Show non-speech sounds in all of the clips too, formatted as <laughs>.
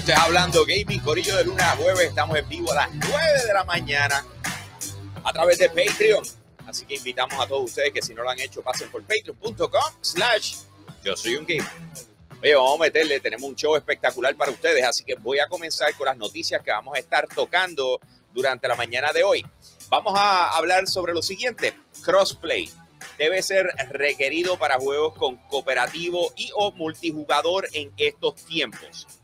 Estoy hablando gaming, corillo de lunes a jueves. Estamos en vivo a las 9 de la mañana a través de Patreon. Así que invitamos a todos ustedes que si no lo han hecho, pasen por patreon.com slash yo soy un gamer. Oye, vamos a meterle, tenemos un show espectacular para ustedes, así que voy a comenzar con las noticias que vamos a estar tocando durante la mañana de hoy. Vamos a hablar sobre lo siguiente, crossplay. Debe ser requerido para juegos con cooperativo y o multijugador en estos tiempos.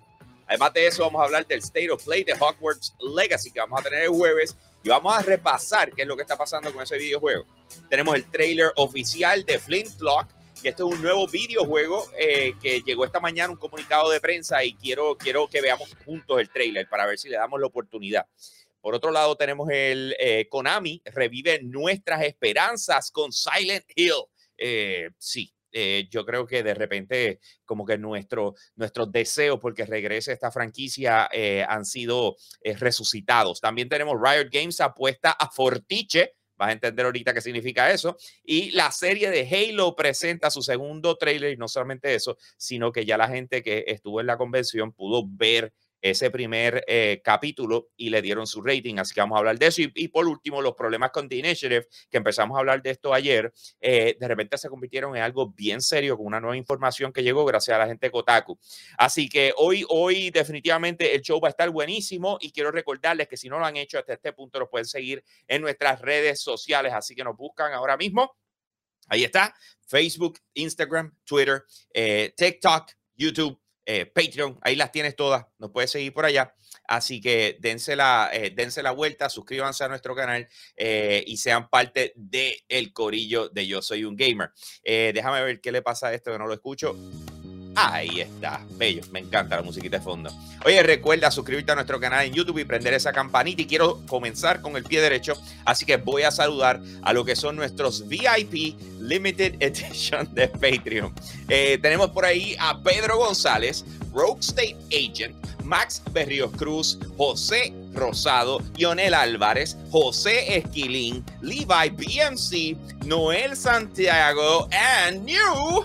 Además de eso, vamos a hablar del State of Play de Hogwarts Legacy que vamos a tener el jueves y vamos a repasar qué es lo que está pasando con ese videojuego. Tenemos el trailer oficial de Flintlock, que este es un nuevo videojuego eh, que llegó esta mañana, un comunicado de prensa y quiero, quiero que veamos juntos el trailer para ver si le damos la oportunidad. Por otro lado, tenemos el eh, Konami, revive nuestras esperanzas con Silent Hill. Eh, sí, eh, yo creo que de repente como que nuestro, nuestros deseos porque regrese esta franquicia eh, han sido eh, resucitados. También tenemos Riot Games apuesta a Fortiche. Vas a entender ahorita qué significa eso. Y la serie de Halo presenta su segundo trailer y no solamente eso, sino que ya la gente que estuvo en la convención pudo ver ese primer eh, capítulo y le dieron su rating. Así que vamos a hablar de eso. Y, por último, los problemas con The Initiative, que empezamos a hablar de esto ayer, eh, de repente se convirtieron en algo bien serio con una nueva información que llegó gracias a la gente de Kotaku. Así que hoy, hoy definitivamente el show va a estar buenísimo y quiero recordarles que si no lo han hecho hasta este punto, los pueden seguir en nuestras redes sociales. Así que nos buscan ahora mismo. Ahí está, Facebook, Instagram, Twitter, eh, TikTok, YouTube eh, Patreon, ahí las tienes todas, nos puedes seguir por allá. Así que dense la, eh, dense la vuelta, suscríbanse a nuestro canal eh, y sean parte del el corillo de Yo Soy un Gamer. Déjame ver qué le pasa a esto que no lo escucho. Ahí está, bello, me encanta la musiquita de fondo. Oye, recuerda suscribirte a nuestro canal en YouTube y prender esa campanita. Y quiero comenzar con el pie derecho, así que voy a saludar a lo que son nuestros VIP Limited <laughs> Edition de Patreon. Eh, tenemos por ahí a Pedro González, Rogue State Agent, Max Berrios Cruz, José Rosado, Lionel Álvarez, José Esquilín, Levi BMC, Noel Santiago, and New.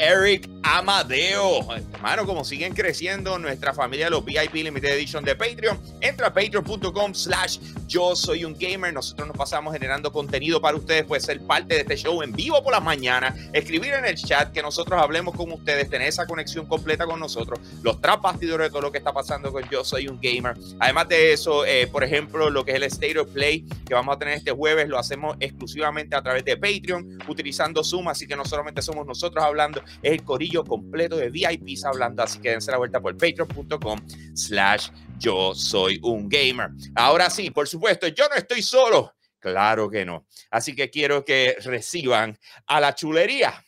Eric Amadeo. Hermano, como siguen creciendo nuestra familia de los VIP Limited Edition de Patreon, entra a patreon.com slash yo soy un gamer. Nosotros nos pasamos generando contenido para ustedes, puede ser parte de este show en vivo por las mañanas, escribir en el chat, que nosotros hablemos con ustedes, tener esa conexión completa con nosotros, los tras bastidores de todo lo que está pasando con yo soy un gamer. Además de eso, eh, por ejemplo, lo que es el State of Play que vamos a tener este jueves, lo hacemos exclusivamente a través de Patreon, utilizando Zoom, así que no solamente somos nosotros hablando, es el corillo completo de VIPs hablando, así que dense la vuelta por patreon.com slash yo soy un gamer. Ahora sí, por supuesto, yo no estoy solo. Claro que no. Así que quiero que reciban a la chulería.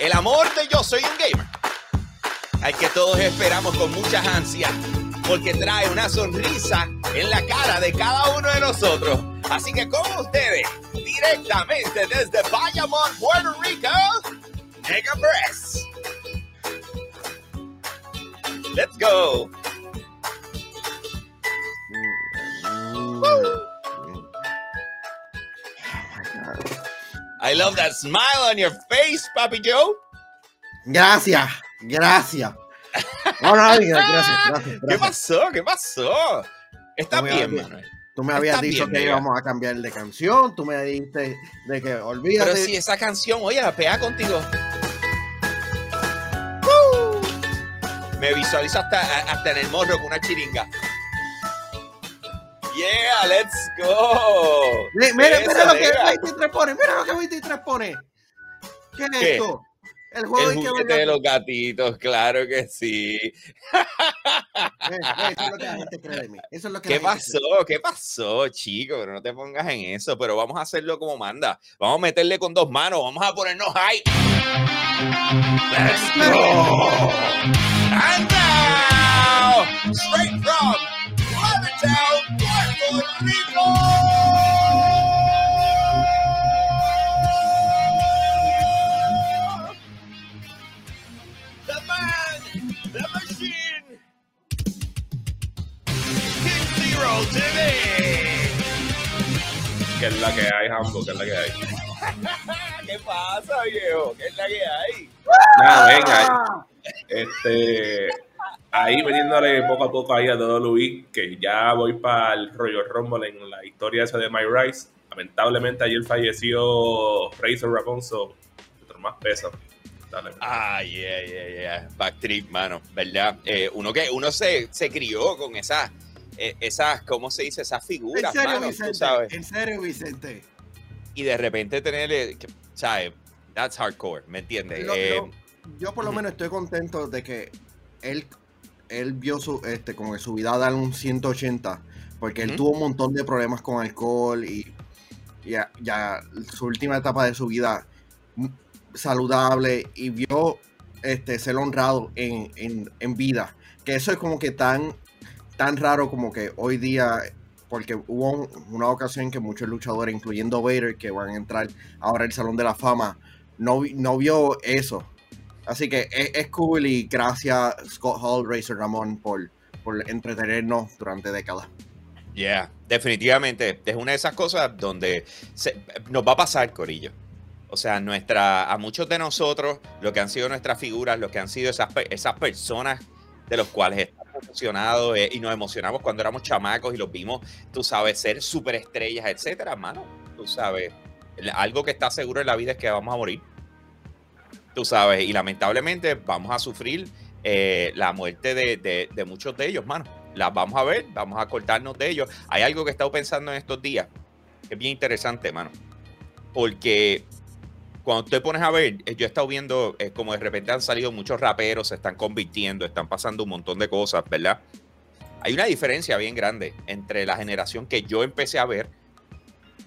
El amor de yo soy un gamer. Al que todos esperamos con muchas ansias. Porque trae una sonrisa en la cara de cada uno de nosotros. Así que con ustedes, directamente desde Bayamón, Puerto Rico, Mega Press. Let's go. I love that smile on your face, Papi Joe. Gracias, gracias. No, no, gracias, gracias, <laughs> gracias. ¿Qué pasó? ¿Qué pasó? Está bien, Manuel. Tú me habías Está dicho bien, que íbamos a cambiar de canción, tú me dijiste de que olvídate. Pero si esa canción, oye, la pega contigo. Me visualizo hasta, hasta en el morro con una chiringa. Yeah, let's go. Mi- Mira, Eso, mira lo que nega. 23 pone, mira lo que 23 pone. ¿Qué es ¿Qué? esto? El juego El juguete de los gatitos, claro que sí. Eso es lo que la <laughs> gente cree de mí. Eso es lo que ¿Qué gente cree. pasó? ¿Qué pasó, chico? Pero no te pongas en eso, pero vamos a hacerlo como manda. Vamos a meterle con dos manos, vamos a ponernos high. Let's go. And now, straight from Levittown, Puerto Rico. TV. ¿Qué es la que hay, Humble? ¿Qué es la que hay? <laughs> ¿Qué pasa, viejo? ¿Qué es la que hay? Nada, venga. Este, ahí metiéndole poco a poco ahí a todo Luis, que ya voy para el rollo Rumble en la historia esa de My Rice. Lamentablemente ayer falleció Razor Raponso, otro más peso. Ah, yeah, yeah, yeah. Backtrip, mano, ¿verdad? Eh, uno que uno se, se crió con esa esas, ¿cómo se dice? Esas En figuras, serio, mano, tú Vicente. sabes. En serio, Vicente. Y de repente tener, ¿sabes? That's hardcore, ¿me entiendes? Lo- Eh, lo- yo por lo menos estoy contento de que él, él vio su, este, como que su vida dar un 180, porque él tuvo un montón de problemas con alcohol y ya, ya su última etapa de su vida mm, saludable y vio este, ser honrado en, en, en vida. Que eso es como que tan, tan raro como que hoy día, porque hubo un- una ocasión que muchos luchadores, incluyendo Vader, que van a entrar ahora al Salón de la Fama, no, no vio eso. Así que es, es cool y gracias Scott Hall, Razor Ramón por, por entretenernos durante décadas. Yeah, definitivamente. Es una de esas cosas donde se- nos va a pasar, Corillo. O sea, nuestra, a muchos de nosotros, lo que han sido nuestras figuras, lo que han sido esas, esas personas de los cuales emocionados eh, y nos emocionamos cuando éramos chamacos y los vimos, tú sabes, ser superestrellas, etcétera, mano. Tú sabes, algo que está seguro en la vida es que vamos a morir. Tú sabes, y lamentablemente vamos a sufrir eh, la muerte de, de- muchos de ellos, mano. Las vamos a ver, vamos a cortarnos de ellos. Hay algo que he estado pensando en estos días, que es bien interesante, mano. Porque cuando te pones a ver, eh, yo he estado viendo eh, como de repente han salido muchos raperos, se están convirtiendo, están pasando un montón de cosas, ¿verdad? Hay una diferencia bien grande entre la generación que yo empecé a ver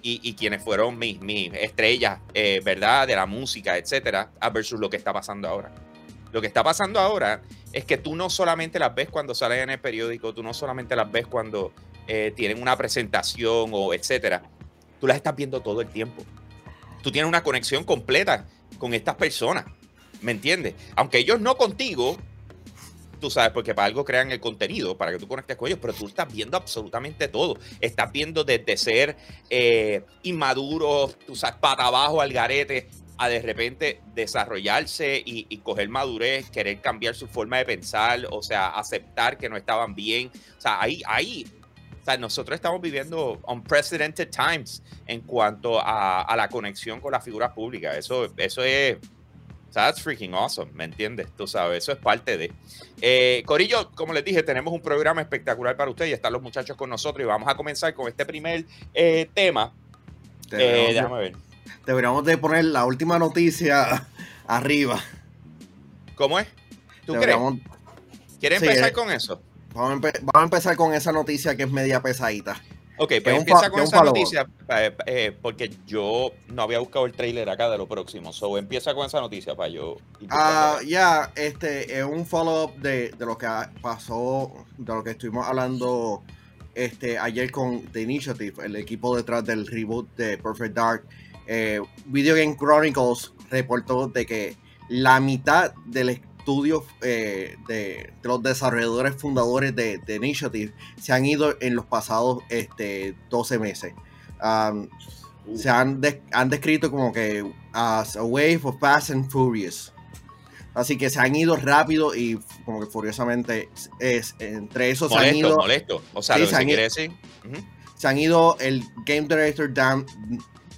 y, quienes fueron mis, mis estrellas, eh, ¿verdad? De la música, etcétera, versus lo que está pasando ahora. Lo que está pasando ahora es que tú no solamente las ves cuando salen en el periódico, tú no solamente las ves cuando eh, tienen una presentación o etcétera, tú las estás viendo todo el tiempo. Tú tienes una conexión completa con estas personas, ¿me entiendes? Aunque ellos no contigo, tú sabes, porque para algo crean el contenido, para que tú conectes con ellos, pero tú estás viendo absolutamente todo. Estás viendo desde ser eh, inmaduros, tú sabes, para abajo al garete, a de repente desarrollarse y, y coger madurez, querer cambiar su forma de pensar, o sea, aceptar que no estaban bien. O sea, ahí, ahí, o sea, nosotros estamos viviendo unprecedented times en cuanto a, a la conexión con las figuras públicas. Eso, eso es, that's freaking awesome, ¿me entiendes? Tú sabes, eso es parte de. Eh, Corillo, como les dije, tenemos un programa espectacular para ustedes y están los muchachos con nosotros y vamos a comenzar con este primer eh, tema. Eh, Deberíamos, de- déjame ver. deberíamos de poner la última noticia arriba. ¿Cómo es? ¿Tú Deberíamos- crees? ¿Quieres Sí, empezar eh. con eso? Vamos, a vamos a empezar con esa noticia que es media pesadita. Ok, es pues empieza con esa noticia, eh, eh, porque yo no había buscado el trailer acá de lo próximo. So, empieza con esa noticia para yo. buscándola. ya, este es un follow-up de, de lo que pasó, de lo que estuvimos hablando este, ayer con The Initiative, el equipo detrás del reboot de Perfect Dark. Eh, Video Game Chronicles reportó de que la mitad del estudio eh, de, de los desarrolladores fundadores de, de Initiative se han ido en los pasados este, 12 meses. Um, se han, han descrito como que as a wave of fast and furious. Así que se han ido rápido y como que furiosamente es, entre esos se han ido, molesto. O sea, Sí, lo se que se han quiere ido- decir. Ujú. se han ido el game director Dan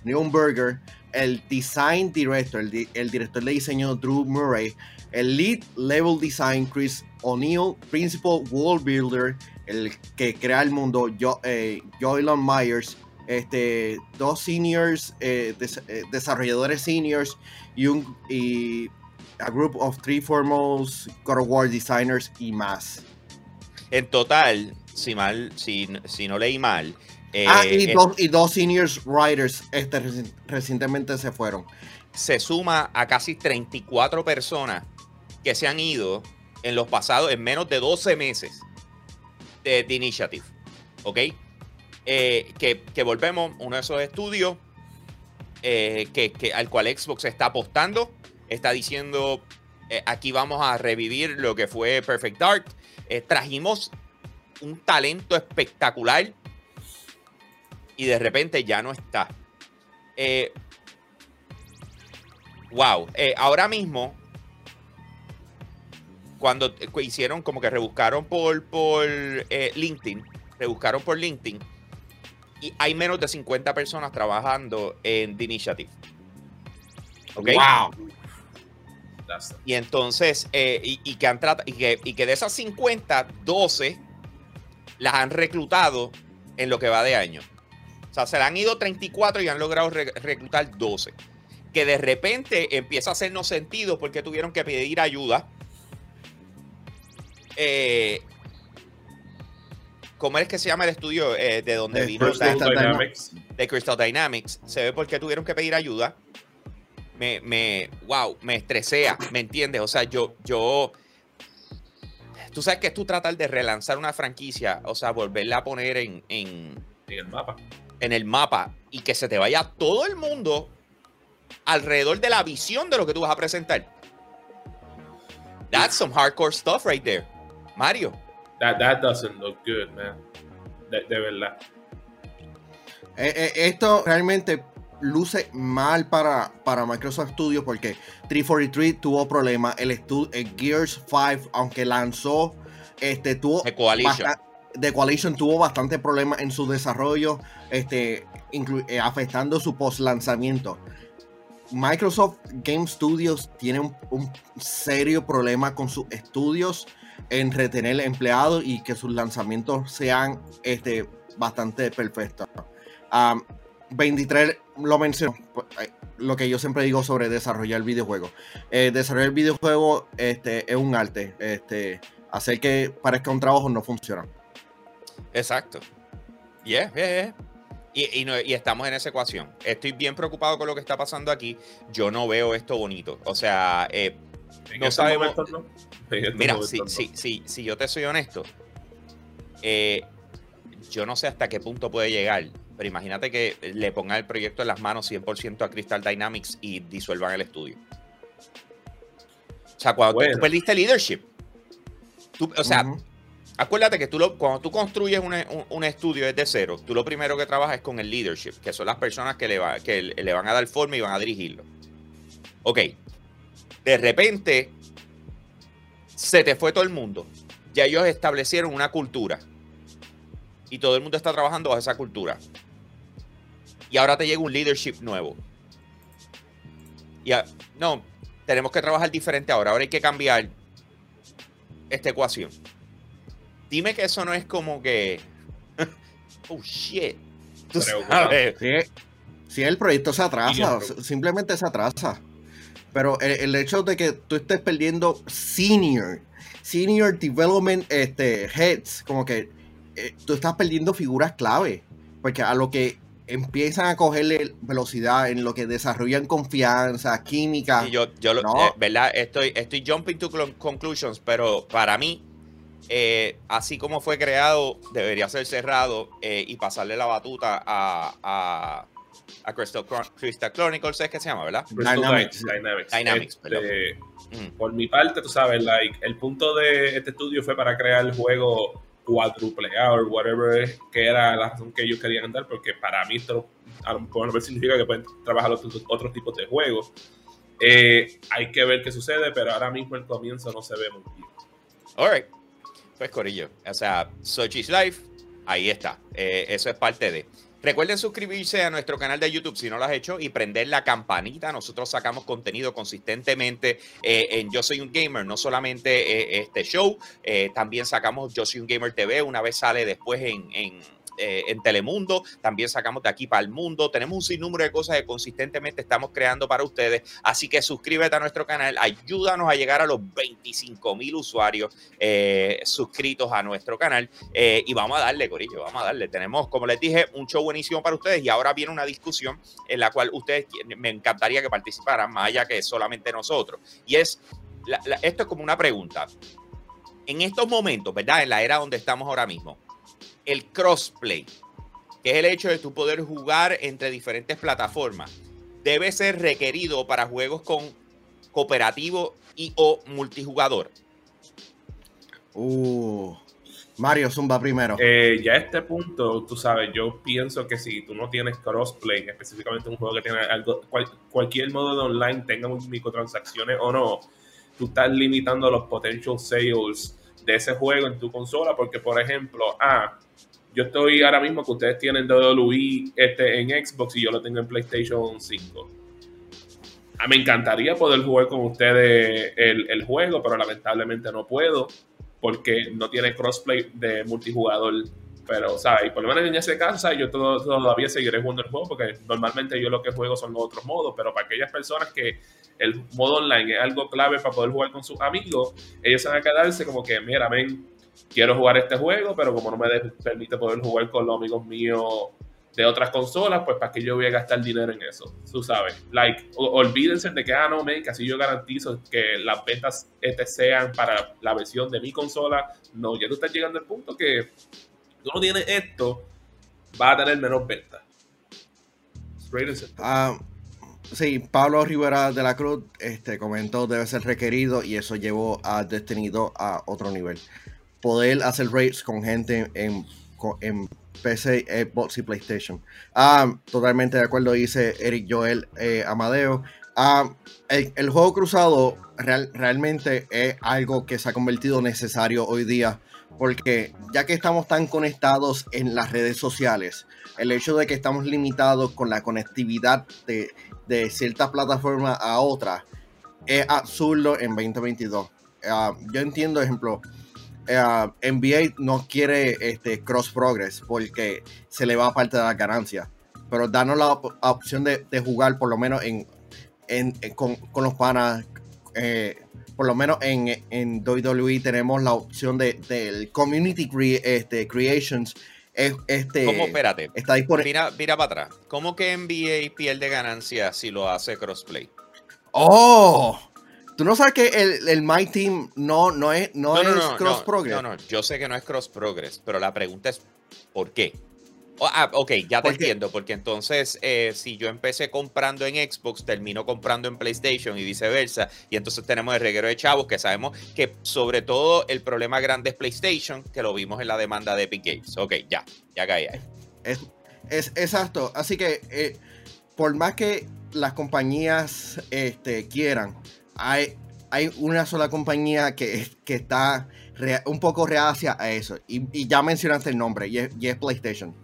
Neuenberger, el design director, el, di- el director de diseño Drew Murray, el lead level design Chris O'Neill, principal world builder, el que crea el mundo Jo- eh, Joylon Myers, este, dos seniors, eh, des- eh, desarrolladores seniors y un y a group of three foremost God of War designers y más. En total, si mal, si, si no leí mal. eh, ah, y dos, y dos seniors writers este, reci- recientemente se fueron. se suma a casi 34 personas que se han ido en los pasados, en menos de 12 meses de The Initiative. ¿Ok? Eh, que, que volvemos, uno de esos estudios eh, que, que- al cual Xbox está apostando, está diciendo, eh, aquí vamos a revivir lo que fue Perfect Dark. Trajimos un talento espectacular y de repente ya no está. Wow. Ahora mismo, cuando hicieron como que rebuscaron por, por eh, LinkedIn, rebuscaron por LinkedIn, y hay menos de 50 personas trabajando en The Initiative. ¿Ok? Wow. Y entonces, eh, y, y que han y que, y que de esas 50, 12 las han reclutado en lo que va de año. O sea, se le han ido 34 y han logrado re- reclutar 12. Que de repente empieza a hacernos sentido porque tuvieron que pedir ayuda. Eh, ¿Cómo es que se llama el estudio eh, de donde vino Crystal Dynamics. de Crystal Dynamics. Se ve por qué tuvieron que pedir ayuda. Me, me, wow, me estresea, ¿me entiendes? O sea, yo, yo, tú sabes que es tú tratar de relanzar una franquicia, o sea, volverla a poner en, en, en el mapa. en el mapa y que se te vaya todo el mundo alrededor de la visión de lo que tú vas a presentar. That's some hardcore stuff right there. Mario. That, that doesn't look good, man. De, de verdad. Eh, eh, esto realmente luce mal para, para Microsoft Studios porque 343 tuvo problemas. El, el Gears 5, aunque lanzó, este, tuvo The Coalition. The Coalition tuvo bastante problemas en su desarrollo, este, eh, afectando su post lanzamiento. Microsoft Game Studios tiene un, un serio problema con sus estudios en retener empleados y que sus lanzamientos sean este, bastante perfectos. Am, 23 lo mencionó, eh, lo que yo siempre digo sobre desarrollar videojuegos. Eh, desarrollar videojuegos este, es un arte. Este, hacer que parezca un trabajo no funciona. Exacto. Yeah, yeah, yeah. Y, y no- y estamos en esa ecuación. Estoy bien preocupado con lo que está pasando aquí. Yo no veo esto bonito. O sea, eh, No sabemos- momentos no. Mira, si, no. si, si, si yo te soy honesto, eh, yo no sé hasta qué punto puede llegar. Pero imagínate que le pongan el proyecto en las manos 100% a Crystal Dynamics y disuelvan el estudio. O sea, cuando tú- Bueno. tú perdiste leadership. tú- o sea. Acuérdate que tú lo, cuando tú construyes un, un- un estudio desde cero, tú lo primero que trabajas es con el leadership, que son las personas que le, va- que le van a dar forma y van a dirigirlo. Ok. De repente, se te fue todo el mundo. Ya ellos establecieron una cultura. Y todo el mundo está trabajando bajo esa cultura. Y ahora te llega un leadership nuevo. Y a- no, tenemos que trabajar diferente ahora. Ahora hay que cambiar esta ecuación. Dime que eso no es como que. <laughs> oh shit. Tú sabes. Sí, el proyecto se atrasa, simplemente se atrasa. Pero el, el hecho de que tú estés perdiendo senior, senior development este, heads, como que eh, tú estás perdiendo figuras clave. Porque a lo que empiezan a cogerle velocidad, en lo que desarrollan confianza, química. Y yo, yo lo- No. eh, ¿verdad? Estoy, estoy jumping to cl- conclusions, pero para mí, eh, así como fue creado, debería ser cerrado eh, y pasarle la batuta a, a, a Crystal, Crystal Chronicles, es que se llama, ¿verdad? Crystal Dynamics. Dy- Dynamics. Dynamics, Este, Mm. por mi parte, tú sabes, like, el punto de este estudio fue para crear el juego cuádruple A o whatever, que era la razón que ellos querían dar, porque para mí esto a lo mejor significa que pueden trabajar otros, otros tipos de juegos. Eh, hay que ver qué sucede, pero ahora mismo el comienzo no se ve muy bien. Alright. Pues Corillo. O sea, Sochi's Life, ahí está. Eh, eso es parte de. Recuerden suscribirse a nuestro canal de YouTube si no lo has hecho y prender la campanita. Nosotros sacamos contenido consistentemente eh, en Yo Soy un Gamer, no solamente eh, este show, eh, también sacamos Yo Soy un Gamer TV, una vez sale después en, en, eh, en Telemundo, también sacamos de aquí para el mundo. Tenemos un sinnúmero de cosas que consistentemente estamos creando para ustedes. Así que suscríbete a nuestro canal, ayúdanos a llegar a los 25 mil usuarios eh, suscritos a nuestro canal. Eh, y vamos a darle, Corillo, vamos a darle. Tenemos, como les dije, un show buenísimo para ustedes y ahora viene una discusión en la cual ustedes me encantaría que participaran, más allá que solamente nosotros. Y es, la- la- esto es como una pregunta. En estos momentos, ¿verdad? En la era donde estamos ahora mismo, el crossplay, que es el hecho de tú poder jugar entre diferentes plataformas, debe ser requerido para juegos con cooperativo y o multijugador. Uh, Mario Zumba primero. Eh, ya a este punto, tú sabes, yo pienso que si tú no tienes crossplay, específicamente un juego que tiene algo, cual- cualquier modo de online, tenga microtransacciones o no, tú estás limitando los potential sales de ese juego en tu consola, porque por ejemplo, ah, yo estoy ahora mismo que ustedes tienen WWE este, en Xbox y yo lo tengo en PlayStation 5. Ah, me encantaría poder jugar con ustedes el, el juego, pero lamentablemente no puedo porque no tiene crossplay de multijugador. Pero, ¿sabes? Y por lo menos en ese caso. Yo todo- todavía seguiré jugando el juego porque normalmente yo lo que juego son los otros modos, pero para aquellas personas que el modo online es algo clave para poder jugar con sus amigos, ellos van a quedarse como que, mira, ven, quiero jugar este juego, pero como no me permite poder jugar con los amigos míos de otras consolas, pues para qué yo voy a gastar dinero en eso, tú sabes. Like, olvídense de que, ah, no, men, que así yo garantizo que las ventas este sean para la versión de mi consola. No, ya tú estás llegando al punto que tú no tienes esto, vas a tener menos ventas. Ah, sí, Pablo Rivera de la Cruz este, comentó debe ser requerido y eso llevó a Destiny 2 a otro nivel. Poder hacer raids con gente en, en PC, Xbox y PlayStation. Ah, totalmente de acuerdo, dice Eric Joel eh, Amadeo. Ah, el, juego cruzado real- realmente es algo que se ha convertido necesario hoy día porque ya que estamos tan conectados en las redes sociales, el hecho de que estamos limitados con la conectividad de, de cierta plataforma a otra es absurdo en 2022. Ah, yo entiendo, ejemplo, ah, NBA no quiere este, cross progress porque se le va parte de la ganancia, pero danos la op- opción de, de jugar por lo menos en, en- en- con, con los panas. eh, por lo menos en, en WWE tenemos la opción de, del Community cre- este, Creations. Es- Este, ¿Cómo? Espérate. está disponible. Mira, mira para atrás. ¿Cómo que NBA pierde ganancia si lo hace crossplay? ¡Oh! Tú no sabes que el, el My Team no, no es, no es Cross no, Progress. No, no, yo sé que no es cross progress, pero la pregunta es ¿por qué? Oh, ah, ok, ya te ¿Por qué? entiendo, porque entonces eh, si yo empecé comprando en Xbox, termino comprando en PlayStation y viceversa, y entonces tenemos el reguero de chavos que sabemos que sobre todo el problema grande es PlayStation, que lo vimos en la demanda de Epic Games. Ok, ya, ya caí ahí. Es, es exacto. Así que eh, por más que las compañías este, quieran, hay, una sola compañía que, está un poco reacia a eso. Y, ya mencionaste el nombre, y es, PlayStation.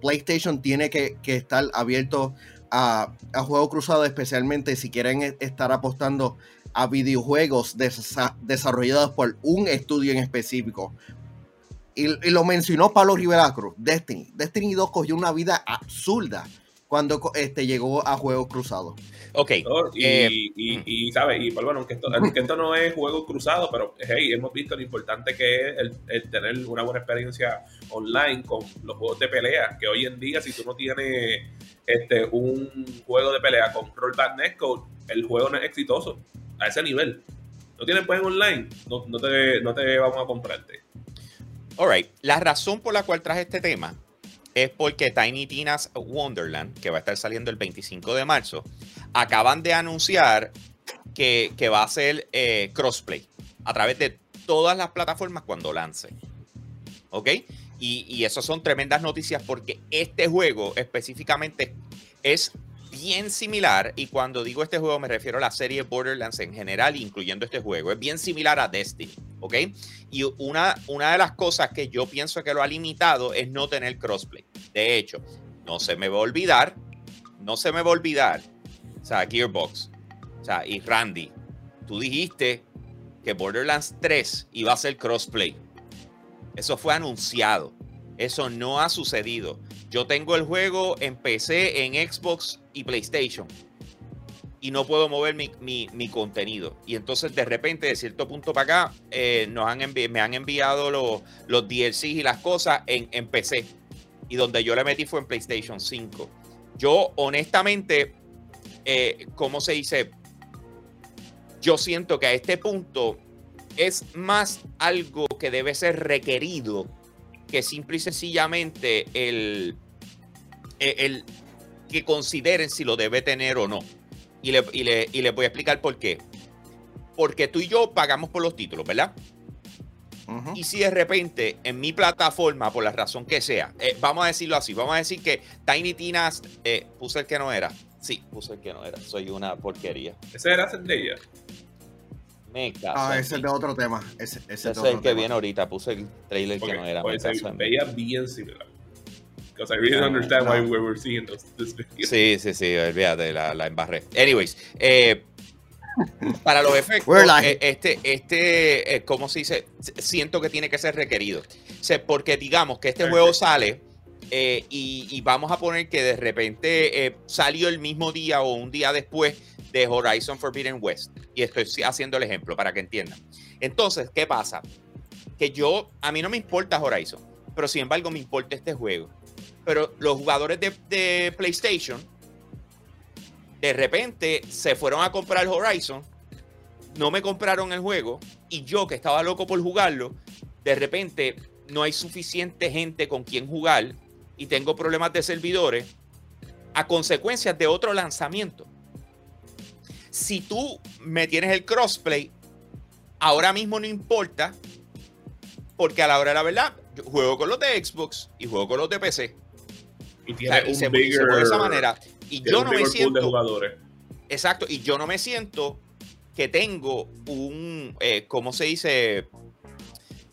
PlayStation tiene que, estar abierto a, a juego cruzado, especialmente si quieren e- estar apostando a videojuegos desa- desarrollados por un estudio en específico. Y, y lo mencionó Pablo Rivera Cruz, Destiny. Destiny 2 cogió una vida absurda cuando co- este, llegó a juegos cruzados. Ok, ¿no? Y, Eh, y, y, ¿sabes? Y, pues, bueno, aunque esto, aunque esto no es juego cruzado, pero hey, hemos visto lo importante que es el, el tener una buena experiencia online con los juegos de pelea, que hoy en día si tú no tienes este, un juego de pelea con Rollback Netcode, el juego no es exitoso a ese nivel. No tienes juego online, no, no, te, no te vamos a comprarte. Alright, la razón por la cual traje este tema es porque Tiny Tina's Wonderland, que va a estar saliendo el 25 de marzo, acaban de anunciar que, que va a ser eh, crossplay a través de todas las plataformas cuando lance. ¿Ok? Y, y eso son tremendas noticias porque este juego específicamente es bien similar, y cuando digo este juego me refiero a la serie Borderlands en general, incluyendo este juego, es bien similar a Destiny, ¿ok? Y una, una de las cosas que yo pienso que lo ha limitado es no tener crossplay. De hecho, no se me va a olvidar, no se me va a olvidar, o sea, Gearbox, o sea, y Randy, tú dijiste que Borderlands 3 iba a ser crossplay. Eso fue anunciado. Eso no ha sucedido. Yo tengo el juego en PC, en Xbox y PlayStation. Y no puedo mover mi, contenido. Y entonces de repente, de cierto punto para acá, eh, nos han me han enviado los, los DLCs y las cosas en, en PC. Y donde yo le metí fue en PlayStation 5. Yo honestamente, eh, ¿cómo se dice? Yo siento que a este punto es más algo que debe ser requerido que simple y sencillamente el, el, el que consideren si lo debe tener o no. Y le, y, le, y les voy a explicar por qué. Porque tú y yo pagamos por los títulos, ¿verdad? Y si de repente en mi plataforma, por la razón que sea, eh, vamos a decirlo así, vamos a decir que Tiny Tinas eh, puse el que no era. Sí, puse el que no era. Soy una porquería. Ese era Zendaya. Me caso Ah, ese es de otro tema. Ese, ese es Ese el que tema. viene ahorita. Puse el trailer que no era. pues me caso veía bien similar. Because I really No, understand no. why we were seeing this, this video. Sí, sí, sí, olvídate, la, la embarré. Anyways, eh, para los efectos, We're like- eh, este, este, eh, ¿cómo se dice? Siento que tiene que ser requerido. O sea, porque digamos que este Ok. juego sale eh, y, y vamos a poner que de repente eh, salió el mismo día o un día después de Horizon Forbidden West. Y estoy haciendo el ejemplo para que entiendan. Entonces, ¿qué pasa? Que yo, a mí no me importa Horizon, pero sin embargo me importa este juego. Pero los jugadores de, PlayStation, de repente se fueron a comprar Horizon, no me compraron el juego, y yo que estaba loco por jugarlo, de repente no hay suficiente gente con quien jugar y tengo problemas de servidores a consecuencias de otro lanzamiento. Si tú me tienes el crossplay, ahora mismo no importa, porque a la hora de la verdad, juego con los de Xbox y juego con los de PC. Y O tiene sea, y un se, bigger, se de esa manera. Y yo un no me de siento. jugadores. Exacto, y yo no me siento que tengo un, eh, ¿cómo se dice?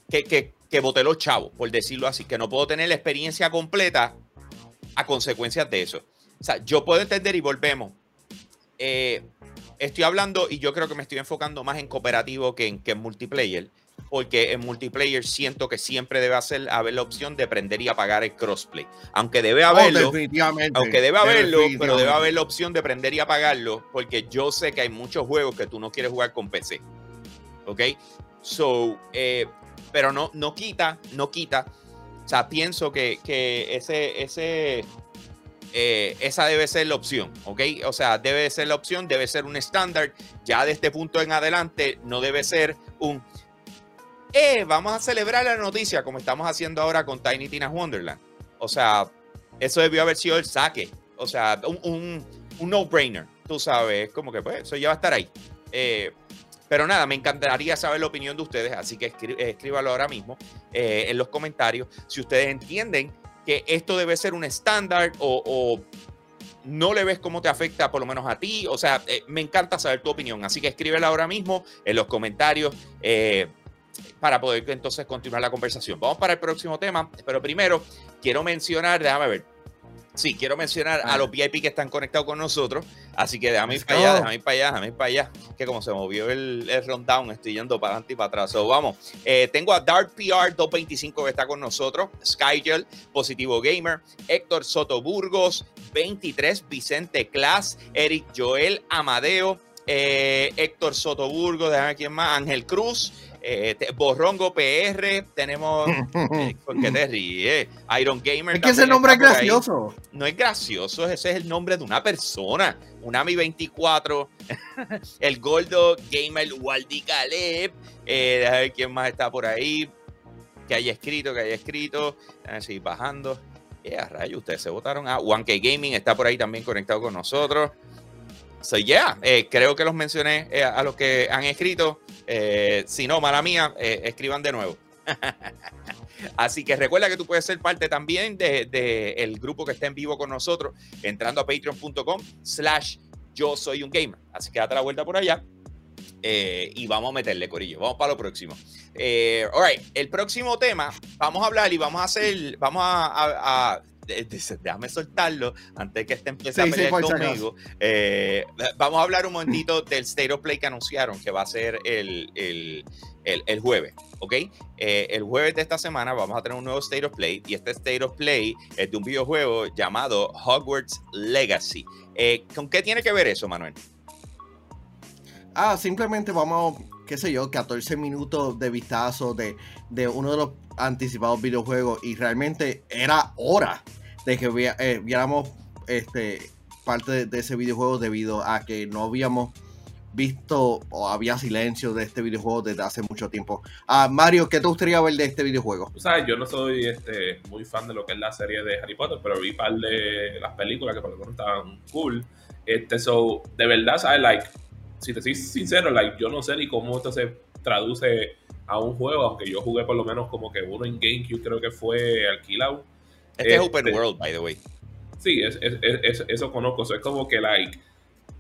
Que, que, que boté los chavos, por decirlo así, que no puedo tener la experiencia completa a consecuencias de eso. O sea, yo puedo entender y volvemos. Eh, estoy hablando y yo creo que me estoy enfocando más en cooperativo que en, que en multiplayer, porque en multiplayer siento que siempre debe hacer, haber la opción de prender y apagar el crossplay. Aunque debe Oh, haberlo, aunque debe haberlo, pero debe haber la opción de prender y apagarlo, porque yo sé que hay muchos juegos que tú no quieres jugar con PC. ¿Ok? So, eh, pero no, no quita, no quita. O sea, pienso que, que ese, ese, eh, esa debe ser la opción, ¿ok? O sea, debe ser la opción, debe ser un estándar. Ya de este punto en adelante, no debe ser un. Eh, vamos a celebrar la noticia como estamos haciendo ahora con Tiny Tina's Wonderland. O sea, eso debió haber sido el saque. O sea, un, no-brainer. Tú sabes, como que pues eso ya va a estar ahí. Eh, pero nada, me encantaría saber la opinión de ustedes, así que escríbalo ahora mismo eh, en los comentarios. Si ustedes entienden que esto debe ser un estándar o, o no le ves cómo te afecta por lo menos a ti. O sea, eh, me encanta saber tu opinión, así que escríbela ahora mismo en los comentarios. eh, para poder entonces continuar la conversación. Vamos para el próximo tema, pero primero quiero mencionar, déjame ver. Sí, quiero mencionar a Ah. los VIP que están conectados con nosotros. Así que déjame ir para allá, déjame ir para allá, déjame ir para allá. Que como se movió el, el rundown, estoy yendo para adelante y para atrás. So, vamos. Eh, tengo a Dark PR 225 que está con nosotros. Skygel, Positivo Gamer, Héctor Soto Burgos, 23, Vicente Class, Eric Joel Amadeo, eh, Héctor Soto Burgos, déjame quién más, Ángel Cruz, eh, te- Borrongo PR, tenemos. eh, <laughs> ¿Por qué te ríes? Iron Gamer. Es que ese nombre es ahí. gracioso. No es gracioso, ese es el nombre de una persona. Una Mi 24, el Gordo Gamer Waldi Caleb. Eh, ver quién más está por ahí. Que haya escrito, que haya escrito. Seguir bajando. Eh, a rayo, ustedes se votaron. Ah, 1K Gaming está por ahí también conectado con nosotros. So, yeah, eh, creo que los mencioné eh, a los que han escrito. Eh, si no, mala mía, eh, escriban de nuevo. <laughs> Así que recuerda que tú puedes ser parte también del de, el grupo que está en vivo con nosotros, entrando a patreon.com slash yo soy un gamer. Así que date la vuelta por allá. eh, y vamos a meterle, Corillo. Vamos para lo próximo. Eh, all right, el próximo tema, vamos a hablar y vamos a hacer, vamos a, de- déjame soltarlo antes que este empiece a Sí, pelear conmigo. Eh, vamos a hablar un momentito del State of Play que anunciaron, que va a ser el, el, el- el jueves, ¿ok? Eh, el jueves de esta semana vamos a tener un nuevo State of Play y este State of Play es de un videojuego llamado Hogwarts Legacy. Eh, ¿Con qué tiene que ver eso, Manuel? Ah, simplemente vamos, qué sé yo, 14 minutos de vistazo de, de uno de los anticipados videojuegos y realmente era hora de que via- eh, viéramos este, parte de, de ese videojuego debido a que no habíamos visto o había silencio de este videojuego desde hace mucho tiempo. Ah, Mario, ¿qué te gustaría ver de este videojuego? Tú sabes, yo no soy este, muy fan de lo que es la serie de Harry Potter, pero vi un par de las películas que por lo menos estaban cool. Este, so, de verdad, ¿sabes? Like, si te soy sincero, like, yo no sé ni cómo esto se traduce a un juego, aunque yo jugué por lo menos como que uno en GameCube, creo que fue alquilado. Este es Este- Open World, by the way. Sí, es, es- es- es- eso conozco. So, es como que, like,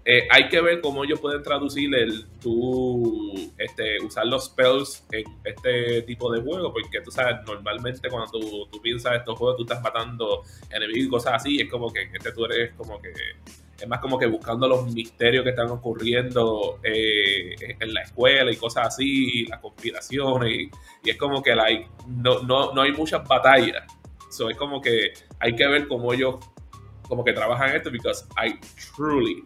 eh, hay que ver cómo ellos pueden traducir el tú este, usar los spells en este tipo de juego, porque tú sabes, normalmente cuando tú, tú piensas estos juegos, tú estás matando enemigos y cosas así, es como que este tú eres como que. Es más como que buscando los misterios que están ocurriendo eh, en la escuela y cosas así, las conspiraciones, y, es como que like, no, no, no hay muchas batallas. So, es como que hay que ver cómo ellos como que trabajan esto because I truly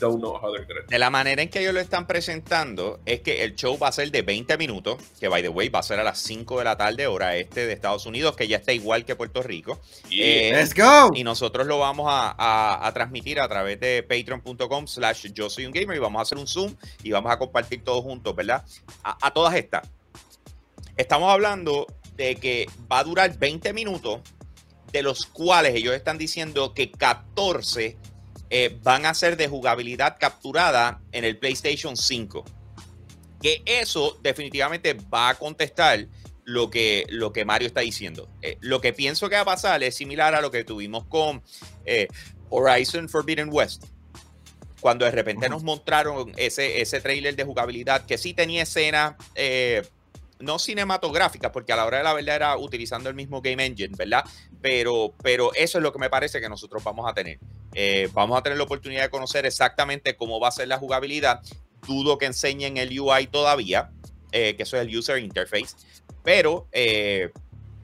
don't know how they're gonna De la manera en que ellos lo están presentando, es que el show va a ser de 20 minutos, que by the way va a ser a las 5 de la tarde, hora este de Estados Unidos, que ya está igual que Puerto Rico. Eh, Let's go. y nosotros lo vamos a, a- a transmitir a través de patreon.com slash yo soy un gamer y vamos a hacer un zoom y vamos a compartir todos juntos, ¿verdad? A, a todas estas. Estamos hablando de que va a durar 20 minutos, de los cuales ellos están diciendo que 14 eh, van a ser de jugabilidad capturada en el PlayStation 5. Que eso definitivamente va a contestar lo que, lo que Mario está diciendo. Eh, lo que pienso que va a pasar es similar a lo que tuvimos con eh, Horizon Forbidden West. Cuando de repente nos mostraron ese, ese trailer de jugabilidad que sí tenía escenas no cinematográficas, porque a la hora de la verdad era utilizando el mismo Game Engine, ¿verdad? Pero, pero eso es lo que me parece que nosotros vamos a tener. Eh, vamos a tener la oportunidad de conocer exactamente cómo va a ser la jugabilidad. Dudo que enseñen el UI todavía, eh, que eso es el User Interface, pero eh,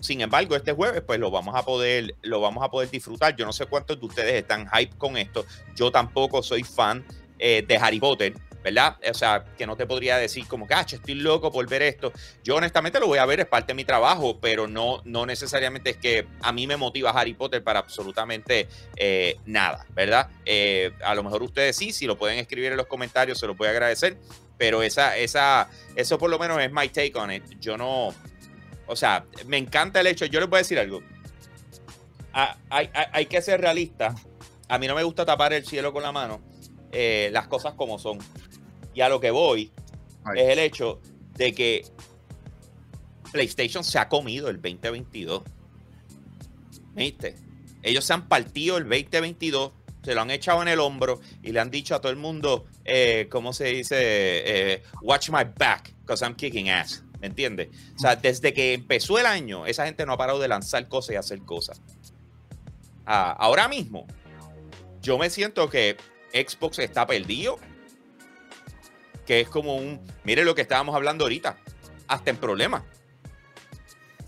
sin embargo, este jueves, pues lo vamos a poder, lo vamos a poder disfrutar. Yo no sé cuántos de ustedes están hype con esto. Yo tampoco soy fan de Harry Potter, ¿verdad? O sea, que no te podría decir como que, ah, estoy loco por ver esto. Yo honestamente lo voy a ver, es parte de mi trabajo, pero no, no necesariamente es que a mí me motiva Harry Potter para absolutamente eh, nada, ¿verdad? Eh, a lo mejor ustedes sí, si lo pueden escribir en los comentarios, se los voy a agradecer. Pero esa, esa, eso por lo menos es my take on it. Yo no, o sea, me encanta el hecho. Yo les voy a decir algo. Hay, hay- hay que ser realista. A mí no me gusta tapar el cielo con la mano. eh, las cosas como son. Y a lo que voy Ay. es el hecho de que PlayStation se ha comido el 2022. ¿Viste? Ellos se han partido el 2022, se lo han echado en el hombro y le han dicho a todo el mundo, eh, ¿cómo se dice? Eh, watch my back, because I'm kicking ass. ¿Me entiendes? O sea, desde que empezó el año, esa gente no ha parado de lanzar cosas y hacer cosas. Ah, ahora mismo, yo me siento que Xbox está perdido. Que es como un. Mire lo que estábamos hablando ahorita. Hasta en problemas.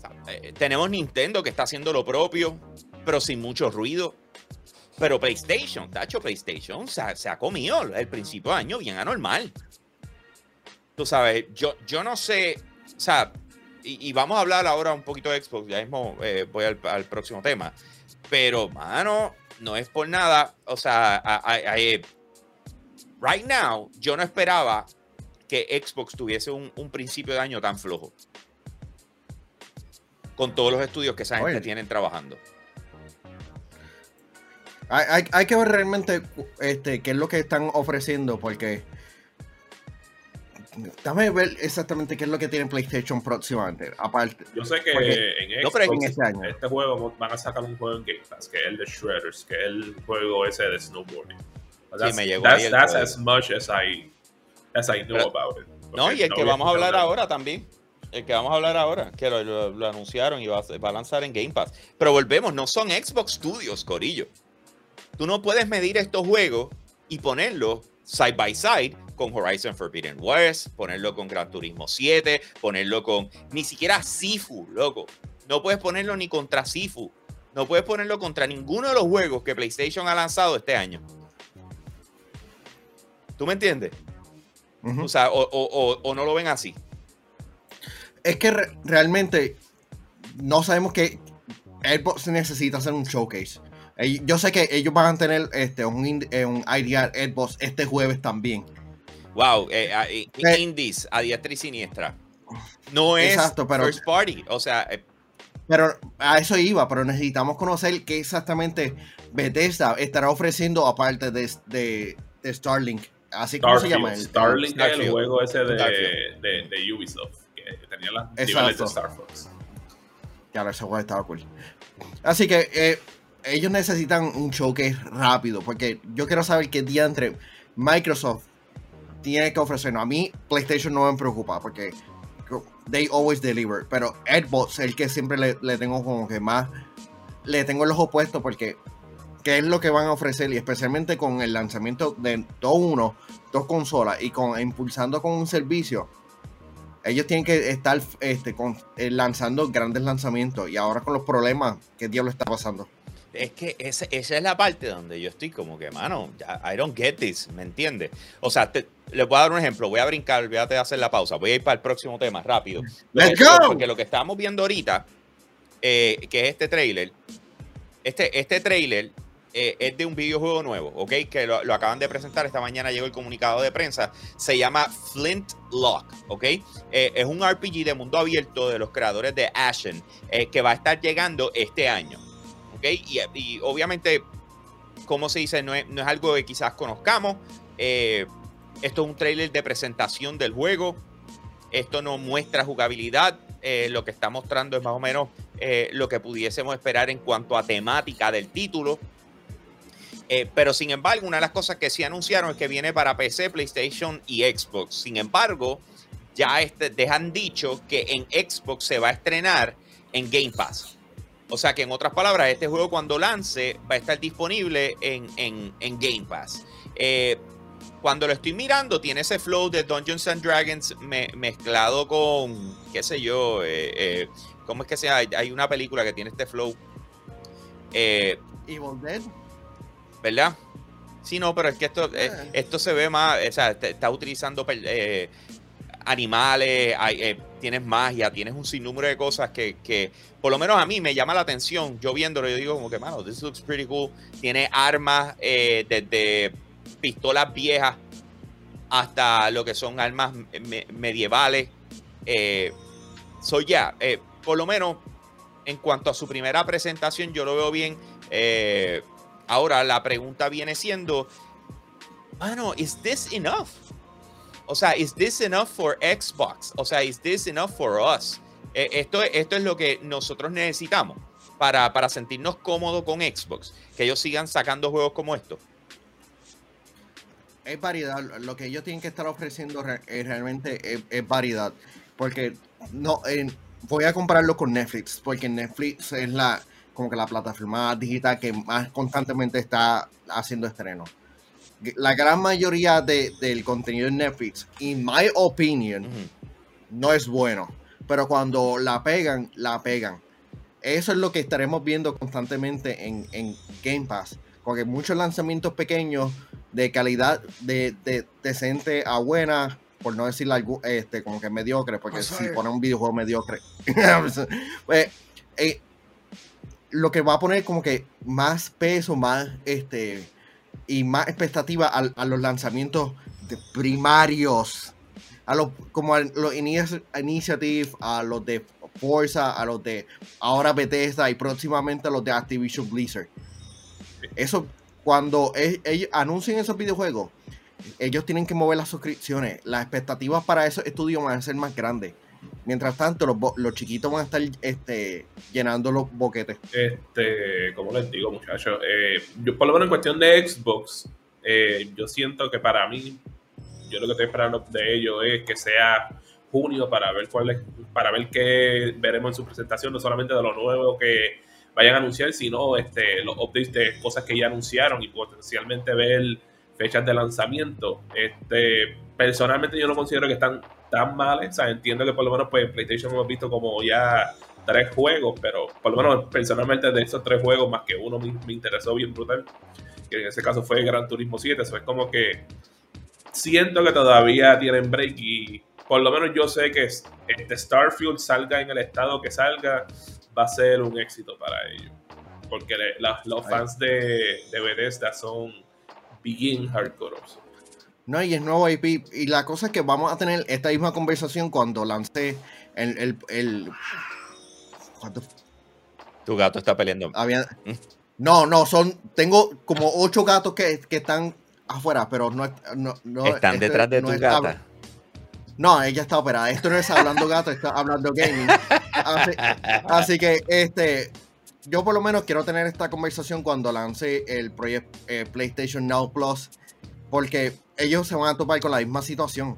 Sea, eh, tenemos Nintendo que está haciendo lo propio, pero sin mucho ruido. Pero PlayStation, tacho, PlayStation se ha, se ha comido el principio de año bien anormal. Tú sabes, yo, yo no sé, o sea, y, vamos a hablar ahora un poquito de Xbox, ya mismo eh, voy al, próximo tema. Pero, mano, no es por nada, o sea, a- a- a- eh, right now, yo no esperaba que Xbox tuviese un, un principio de año tan flojo. Con todos los estudios que esa gente Oye. tienen trabajando. Hay, hay- hay que ver realmente este, qué es lo que están ofreciendo, porque. Dame ver exactamente qué es lo que tiene PlayStation próximamente. Aparte. Yo sé que Porque- en No, Xbox, en este año. este juego van a sacar un juego en Game Pass, que es el de Shredders, que es el juego ese de snowboarding. But Sí, me llegó that's, ahí that's as much as I, as I know Pero- about it. No, y el que vamos a hablar nada. ahora también. El que vamos a hablar ahora, que lo, lo- lo anunciaron y va a, va a lanzar en Game Pass. Pero volvemos, no son Xbox Studios, Corillo. Tú no puedes medir estos juegos y ponerlos side by side con Horizon Forbidden West, ponerlo con Gran Turismo 7, ponerlo con ni siquiera Sifu, loco. No puedes ponerlo ni contra Sifu. No puedes ponerlo contra ninguno de los juegos que PlayStation ha lanzado este año. ¿Tú me entiendes? O sea, o, o- o- o no lo ven así. Es que re- realmente no sabemos que Xbox necesita hacer un showcase. Yo sé que ellos van a tener este, un, eh, un IDR Xbox este jueves también. Wow, eh, ah, eh, Eh, indies a diestra y siniestra. No es Exacto, pero- first party. O sea, Pero a eso iba, pero necesitamos conocer qué exactamente Bethesda estará ofreciendo aparte de, de, de Starlink. Así como se llama. El- Starlink es el Starfield. juego ese de, Starfield. de, de Ubisoft, que tenía niveles de. Star Fox. Claro, ese juego estaba cool. Así que eh, ellos necesitan un showcase rápido, porque yo quiero saber qué día entre Microsoft tiene que ofrecernos. A mí PlayStation no me preocupa, porque they always deliver, pero Xbox es el que siempre le, le tengo como que más, le tengo los opuestos, porque qué es lo que van a ofrecer, y especialmente con el lanzamiento de dos uno, dos consolas, y con impulsando con un servicio ellos tienen que estar este, con, eh, lanzando grandes lanzamientos y ahora con los problemas, ¿qué diablo está pasando? Es que esa es la parte donde yo estoy como que, mano, I don't get this, ¿me entiendes? O sea, te- les voy a dar un ejemplo, voy a brincar, olvídate de hacer la pausa, voy a ir para el próximo tema rápido. Let's go. Porque lo que estamos viendo ahorita, eh, que es este trailer, este, este trailer eh, es de un videojuego nuevo, ¿ok? Que lo, acaban de presentar, esta mañana llegó el comunicado de prensa, se llama Flint Lock, ¿ok? Eh, es un RPG de mundo abierto de los creadores de Ashen, eh, que va a estar llegando este año, ¿ok? Y, obviamente, como se dice, no es, algo que quizás conozcamos, eh, esto es un trailer de presentación del juego, esto no muestra jugabilidad, eh, lo que está mostrando es más o menos lo que pudiésemos esperar en cuanto a temática del título. Eh, pero sin embargo, una de las cosas que sí anunciaron es que viene para PC, PlayStation y Xbox. Sin embargo, ya este, dejan dicho que en Xbox se va a estrenar en Game Pass. O sea que en otras palabras, este juego cuando lance va a estar disponible en, en- en Game Pass. Eh, cuando lo estoy mirando, tiene ese flow de Dungeons and Dragons me- mezclado con, qué sé yo, eh, ¿cómo es que se llama? Hay, una película que tiene este flow. Evil Dead. ¿Verdad? Sí, no, pero es que esto, eh, Eh. esto se ve más, o sea, te- está utilizando eh, animales, hay, eh, tienes magia, tienes un sinnúmero de cosas que, que, por lo menos a mí me llama la atención. Yo viéndolo, yo digo como que, mano, this looks pretty cool. Tiene armas eh, desde pistolas viejas hasta lo que son armas me- medievales. Eh, so ya, eh, por lo menos en cuanto a su primera presentación, yo lo veo bien. Eh, ahora la pregunta viene siendo, mano, ¿is this enough? O sea, ¿is this enough for Xbox? O sea, ¿is this enough for us? Eh, esto, esto es lo que nosotros necesitamos para, para sentirnos cómodos con Xbox. Que ellos sigan sacando juegos como estos. Es variedad. Lo que ellos tienen que estar ofreciendo re- eh, realmente es, es variedad. Porque no voy a compararlo con Netflix. Porque Netflix es la como que la plataforma digital que más constantemente está haciendo estrenos. La gran mayoría de- del contenido de Netflix, in my opinion, no es bueno. Pero cuando la pegan, la pegan. Eso es lo que estaremos viendo constantemente en, en Game Pass. Porque muchos lanzamientos pequeños de calidad de, de- decente a buena, por no decir algo, este, como que mediocre, porque Pues, si eh. ponen un videojuego mediocre, <laughs> pues, eh, lo que va a poner como que más peso, más este y más expectativa a, los lanzamientos primarios, a los como a los Initiative, a los de Forza, a los de ahora Bethesda y próximamente a los de Activision Blizzard. Eso cuando ellos anuncien esos videojuegos, ellos tienen que mover las suscripciones. Las expectativas para esos estudios van a ser más grandes. Mientras tanto, los, chiquitos van a estar este, llenando los boquetes. Este, como les digo, muchachos, eh, yo por lo menos en cuestión de Xbox, eh, yo siento que para mí, yo lo que estoy esperando de ellos es que sea junio para ver cuál para ver qué veremos en su presentación, no solamente de lo nuevo que vayan a anunciar, sino este, los updates de cosas que ya anunciaron y potencialmente ver fechas de lanzamiento. Este, personalmente yo no considero que están tan males, o sea, entiendo que por lo menos pues en PlayStation hemos visto como ya tres juegos, pero por lo menos personalmente de esos tres juegos, más que uno me, me interesó bien brutal, que en ese caso fue Gran Turismo 7, eso es como que siento que todavía tienen break y por lo menos yo sé que este Starfield salga en el estado que salga, va a ser un éxito para ellos. Porque le- la- los fans de, de Bethesda son begin hardcore. No, y es nuevo IP. Y la cosa es que vamos a tener esta misma conversación cuando lancé el. el, el- ¿cuánto Tu gato está peleando. había? ¿Mm? No, no, son. Tengo como ocho gatos que, que están afuera, pero no. no, no Están este, detrás de no tu está- gata. No, ella está operada. Esto no es hablando gato, está hablando gaming. Así, así que este, yo por lo menos quiero tener esta conversación cuando lance el proyecto eh, PlayStation Now Plus, porque ellos se van a topar con la misma situación.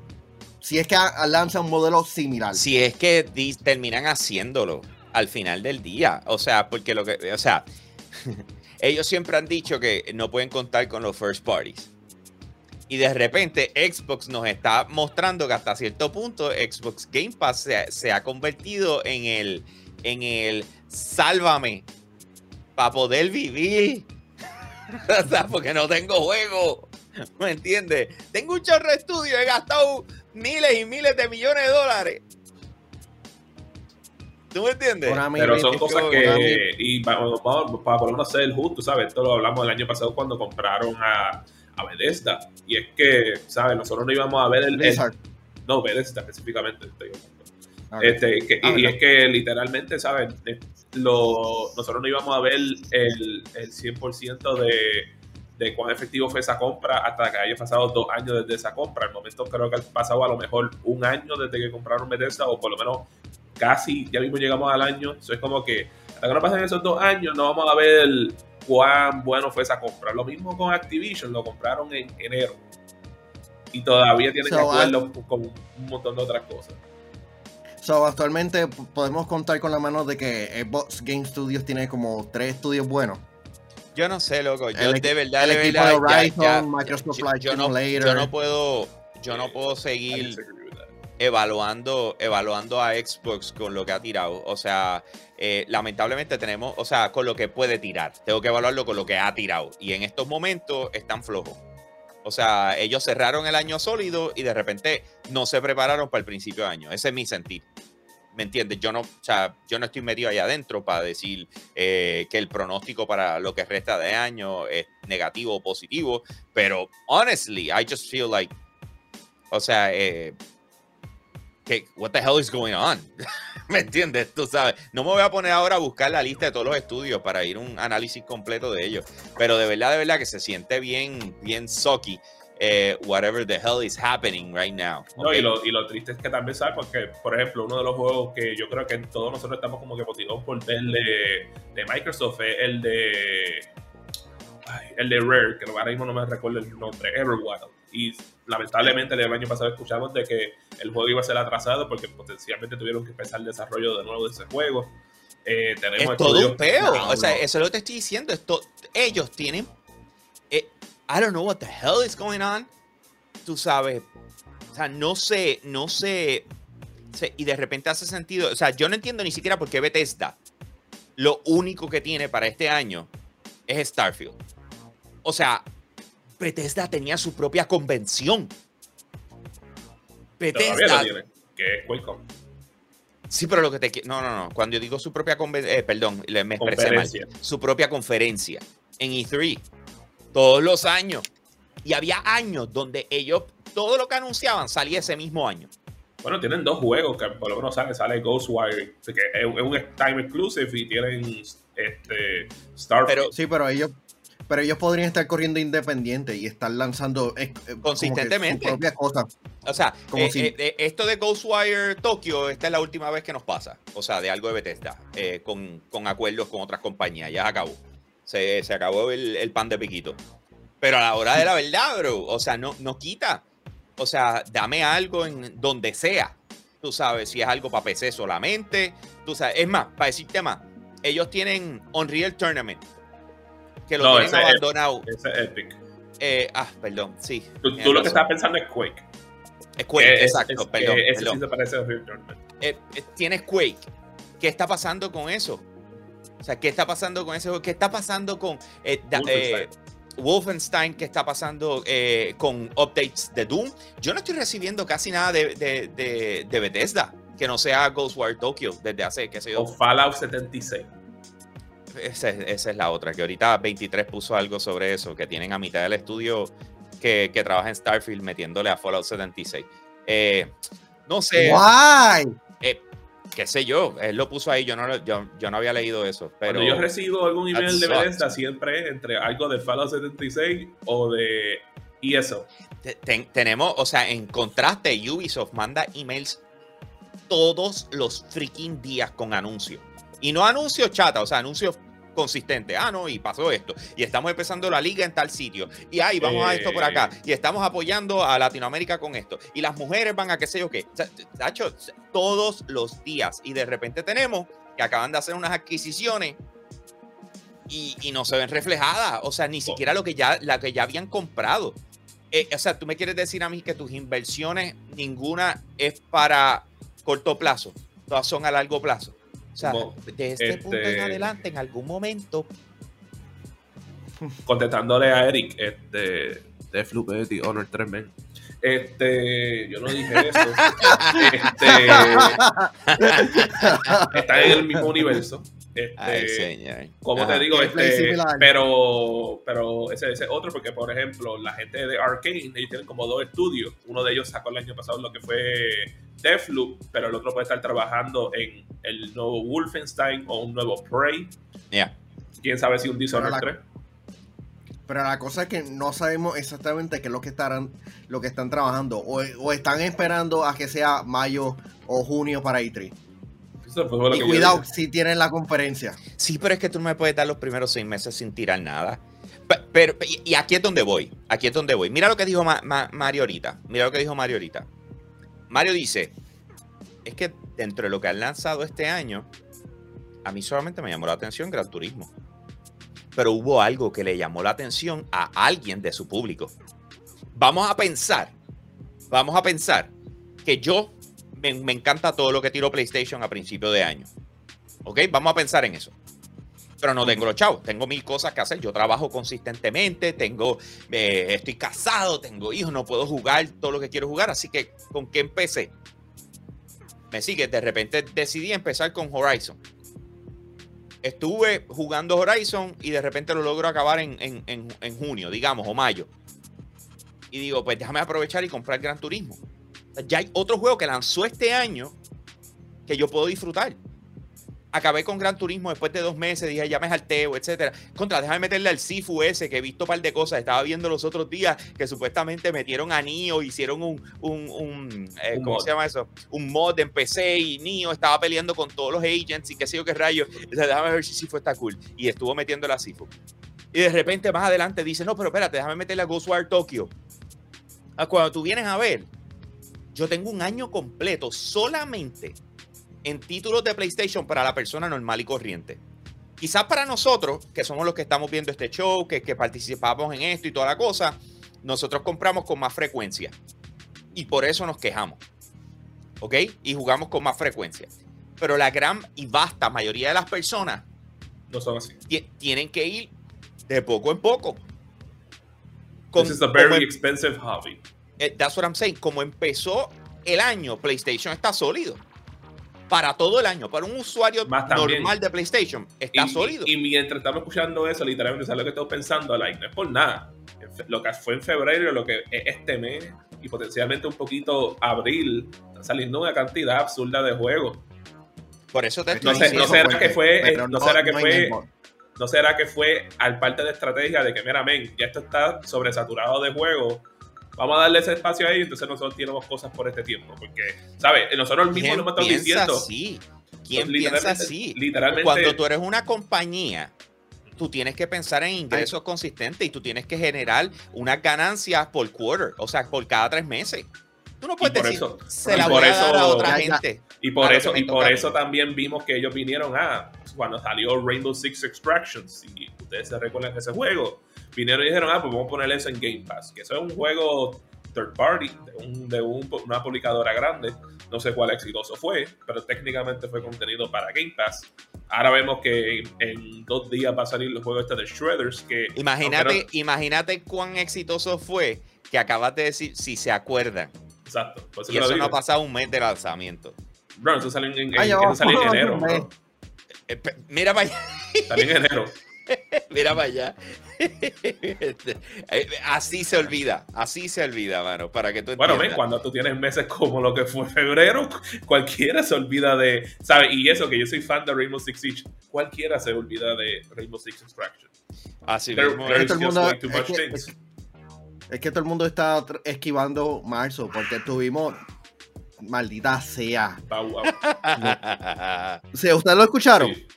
Si es que a- lanzan un modelo similar. Si es que terminan haciéndolo al final del día. O sea, porque lo que. O sea, <laughs> ellos siempre han dicho que no pueden contar con los first parties. Y de repente Xbox nos está mostrando que hasta cierto punto Xbox Game Pass se, se ha convertido en el, en el sálvame para poder vivir. <laughs> o sea, porque no tengo juego. <laughs> ¿Me entiendes? Tengo un chorro de estudio, he gastado miles y miles de millones de dólares. ¿Tú me entiendes? Pero son cosas que, y vamos, vamos, para por lo menos ser el justo, ¿sabes? Esto lo hablamos el año pasado cuando compraron a, a Bethesda. Y es que, ¿sabes? Nosotros no íbamos a ver el. el- no, Bethesda específicamente. estoy. Este, que- Ah, y, y es que literalmente, ¿sabes? Lo, nosotros no íbamos a ver el, el 100% de, de cuán efectivo fue esa compra hasta que haya pasado dos años desde esa compra. Al momento creo que ha pasado a lo mejor un año desde que compraron Bethesda o por lo menos casi, ya mismo llegamos al año. Eso es como que hasta que no pasen esos dos años no vamos a ver cuán bueno fue esa compra. Lo mismo con Activision, lo compraron en enero. Y todavía tienen So, acuerdos con un montón de otras cosas. So, actualmente podemos contar con la mano de que Xbox Game Studios tiene como tres estudios buenos. Yo no sé, loco. Yo El de verdad, el de equipo verdad, de ya- Horizon, ya- Microsoft yo- Flight yo no, yo no puedo, yo no puedo seguir evaluando, evaluando a Xbox con lo que ha tirado. O sea, eh, lamentablemente tenemos, o sea, con lo que puede tirar. Tengo que evaluarlo con lo que ha tirado. Y en estos momentos están flojos. O sea, ellos cerraron el año sólido y de repente no se prepararon para el principio de año. Ese es mi sentir. ¿Me entiendes? Yo no, o sea, yo no estoy metido allá adentro para decir eh, que el pronóstico para lo que resta de año es negativo o positivo, pero honestly, I just feel like, o sea, eh, que, what the hell is going on? <laughs> ¿Me entiendes? Tú sabes, no me voy a poner ahora a buscar la lista de todos los estudios para ir un análisis completo de ellos, pero de verdad, de verdad que se siente bien, bien sucky. Eh, whatever the hell is happening right now. No, y, lo, y lo triste es que también, ¿sabes? Porque, por ejemplo, uno de los juegos que yo creo que todos nosotros estamos como que motivados por ver de, de Microsoft es el de. ay, el de Rare, que ahora mismo no me recuerdo el nombre, Everwild. Y lamentablemente el año pasado escuchamos de que el juego iba a ser atrasado porque potencialmente tuvieron que empezar el desarrollo de nuevo de ese juego. Eh, tenemos Es todo un peo. No, o sea, no. eso es lo que te estoy diciendo. Esto, ellos tienen. Eh, I don't know what the hell is going on. Tú sabes. O sea, no sé, no sé. sé, Y de repente hace sentido. O sea, yo no entiendo ni siquiera por qué Bethesda lo único que tiene para este año es Starfield. O sea, Bethesda tenía su propia convención. Bethesda lo tienen, que es QuakeCon. Sí, pero lo que te No, no, no. Cuando yo digo su propia convención. perdón, le- me expresé mal. Su propia conferencia en E3. Todos los años. Y había años donde ellos. Todo lo que anunciaban salía ese mismo año. Bueno, tienen dos juegos que por lo menos sale, sale Ghostwire, que es un, time exclusive y tienen este Starfield. Pero- Sí, pero ellos, pero ellos podrían estar corriendo independiente y estar lanzando eh, eh, Consistentemente. su propia cosa. O sea, Como eh, si- esto de Ghostwire Tokyo, esta es la última vez que nos pasa. O sea, de algo de Bethesda. eh, con, con acuerdos con otras compañías. Ya acabó. Se, se acabó el, el pan de piquito. Pero a la hora de la verdad, bro. O sea, no, no quita. O sea, dame algo en donde sea. Tú sabes, si es algo para PC solamente. Tú sabes, es más, para decirte más, ellos tienen Unreal Tournament. Que lo No, tienen ese es- abandonado. Ese es Epic. Eh, ah, perdón, sí. Tú, tú lo que estás pensando es Quake. Es Quake, es- exacto, es- perdón. ese perdón. sí se parece a Real Tournament. eh, eh, tienes Quake. ¿Qué está pasando con eso? O sea, ¿qué está pasando con ese juego? ¿Qué está pasando con eh, da- eh, Wolfenstein? ¿Qué está pasando eh, con updates de Doom? Yo no estoy recibiendo casi nada de, de, de- de Bethesda que no sea Ghostwire Tokyo desde hace, qué sé yo. O Fallout 76. Esa, es- esa es la otra, que ahorita 23 puso algo sobre eso, que tienen a mitad del estudio que, que trabaja en Starfield metiéndole a Fallout 76. Eh, no sé. ¡Guay! Qué sé yo, él lo puso ahí, yo no, lo- yo, yo no había leído eso, pero Cuando yo recibo algún email de. Bethesda, siempre es entre algo de Fallout 76 o de Y eso. Te- ten- tenemos, o sea, en contraste, Ubisoft manda emails todos los freaking días con anuncios. Y no anuncios chata, o sea, anuncios consistentes. Ah, no, y pasó esto. Y estamos empezando la liga en tal sitio. Y ahí vamos a esto por acá. Y estamos apoyando a Latinoamérica con esto. Y las mujeres van a qué sé yo qué. Tacho, todos los días. Y de repente tenemos que acaban de hacer unas adquisiciones y, y no se ven reflejadas. O sea, ni siquiera lo que ya, la que ya habían comprado. Eh, o sea, tú me quieres decir a mí que tus inversiones, ninguna es para corto plazo, todas son a largo plazo. O sea, Como, de este, punto en este- adelante, en algún momento, <laughs> Contestándole a Eric, este. De Flupeti, Honor 3 men. Este, yo no dije <laughs> eso. este, están en el mismo universo. Este, ay, señor. como Ajá. te digo, este, pero, pero ese, ese otro, porque por ejemplo, la gente de Arkane, ellos tienen como dos estudios. Uno de ellos sacó el año pasado lo que fue Deathloop, pero el otro puede estar trabajando en el nuevo Wolfenstein o un nuevo Prey. Ya. Quién sabe si un Dishonored Pero 3. Pero la cosa es que no sabemos exactamente qué es lo que estarán, lo que están trabajando. O, o están esperando a que sea mayo o junio para E3. Eso fue lo Y cuidado si tienen la conferencia. Sí, pero es que tú no me puedes dar los primeros seis meses sin tirar nada. Pe- Pero, y y aquí es donde voy. Aquí es donde voy. Mira lo que dijo Ma- Ma- Mario ahorita. Mira lo que dijo Mario ahorita. Mario dice: Es que dentro de lo que han lanzado este año, a mí solamente me llamó la atención Gran Turismo. Pero hubo algo que le llamó la atención a alguien de su público. Vamos a pensar, vamos a pensar que yo me, me encanta todo lo que tiró PlayStation a principio de año. ¿Ok? Vamos a pensar en eso. Pero no tengo los chavos, tengo mil cosas que hacer. Yo trabajo consistentemente, tengo, eh, estoy casado, tengo hijos, no puedo jugar todo lo que quiero jugar. Así que, ¿con qué empecé? Me sigue, de repente decidí empezar con Horizon. Estuve jugando Horizon y de repente lo logro acabar en, en- en- en junio, digamos, o mayo. Y digo, pues déjame aprovechar y comprar Gran Turismo. Ya hay otro juego que lanzó este año que yo puedo disfrutar. Acabé con Gran Turismo después de dos meses, dije, ya me jalteo, etcétera. Contra, déjame meterle al Sifu ese, que he visto un par de cosas. Estaba viendo los otros días que supuestamente metieron a Nio, hicieron un, un, un, eh, Un ¿cómo mod. se llama eso? Un mod en PC y Nio estaba peleando con todos los agents y qué sé yo qué rayos. O sea, déjame ver si Sifu está cool. Y estuvo metiéndole a Sifu. Y de repente más adelante dice, no, pero espérate, déjame meterle a Ghostwire Tokyo. Ah, Cuando tú vienes a ver, yo tengo un año completo solamente en títulos de PlayStation para la persona normal y corriente. Quizás para nosotros, que somos los que estamos viendo este show, que, que participamos en esto y toda la cosa, nosotros compramos con más frecuencia. Y por eso nos quejamos. ¿Ok? Y jugamos con más frecuencia. Pero la gran y vasta mayoría de las personas No son así. ti- tienen que ir de poco en poco. Con- This is a very em- expensive hobby. eh, that's what I'm saying. Como empezó el año, PlayStation está sólido. Para todo el año, para un usuario normal de PlayStation, está y, sólido. Y, y mientras estamos escuchando eso, literalmente, ¿sabes lo que estoy pensando? Like, no es por nada. Lo que fue en febrero, lo que es este mes y potencialmente un poquito abril, están saliendo una cantidad absurda de juegos. Por eso te No sé- será que fue- Pero no será que fue-. ¿No será que fue al parte de estrategia de que, mira, men, ya esto está sobresaturado de juegos? Vamos a darle ese espacio ahí, entonces nosotros tenemos cosas por este tiempo. Porque, ¿sabes? Nosotros mismos ¿Quién lo hemos estado piensa diciendo. así? ¿Quién Pues, piensa literalmente- así? Literalmente. Cuando tú eres una compañía, tú tienes que pensar en ingresos consistentes y tú tienes que generar unas ganancias por quarter, o sea, por cada tres meses. Tú no puedes por decir, eso- se la por voy a dar a otra Ya, ya. gente. Y por eso, y por eso también vimos que ellos vinieron a cuando salió Rainbow Six Extractions. Y ustedes se recuerdan de ese juego. Vinieron y dijeron, ah, pues vamos a poner eso en Game Pass. Que eso es un juego third party de, un- de un- una publicadora grande. No sé cuál exitoso fue, pero técnicamente fue contenido para Game Pass. Ahora vemos que en, en dos días va a salir el juego este de Shredders. Que Imagínate, imagínate cuán exitoso fue que acabas de decir, si se acuerdan. exacto. por eso Y eso no ha pasado un mes de lanzamiento. Bro, eso salió en, en- Ah, eso salió en enero. Bro. Eh, Mira para allá, en enero. <laughs> mira para allá. Este, eh, así se olvida, así se olvida, mano, para que tú Bueno, ven, cuando tú tienes meses como lo que fue febrero, cualquiera se olvida de, ¿sabes? Y eso que yo soy fan de Rainbow Six Siege, cualquiera se olvida de Rainbow Six Extraction. Así There- mismo there es. todo mundo- es que-. Es que todo el mundo está esquivando marzo porque tuvimos. Maldita sea. Bow <laughs> Wow. ¿Ustedes lo escucharon? Sí.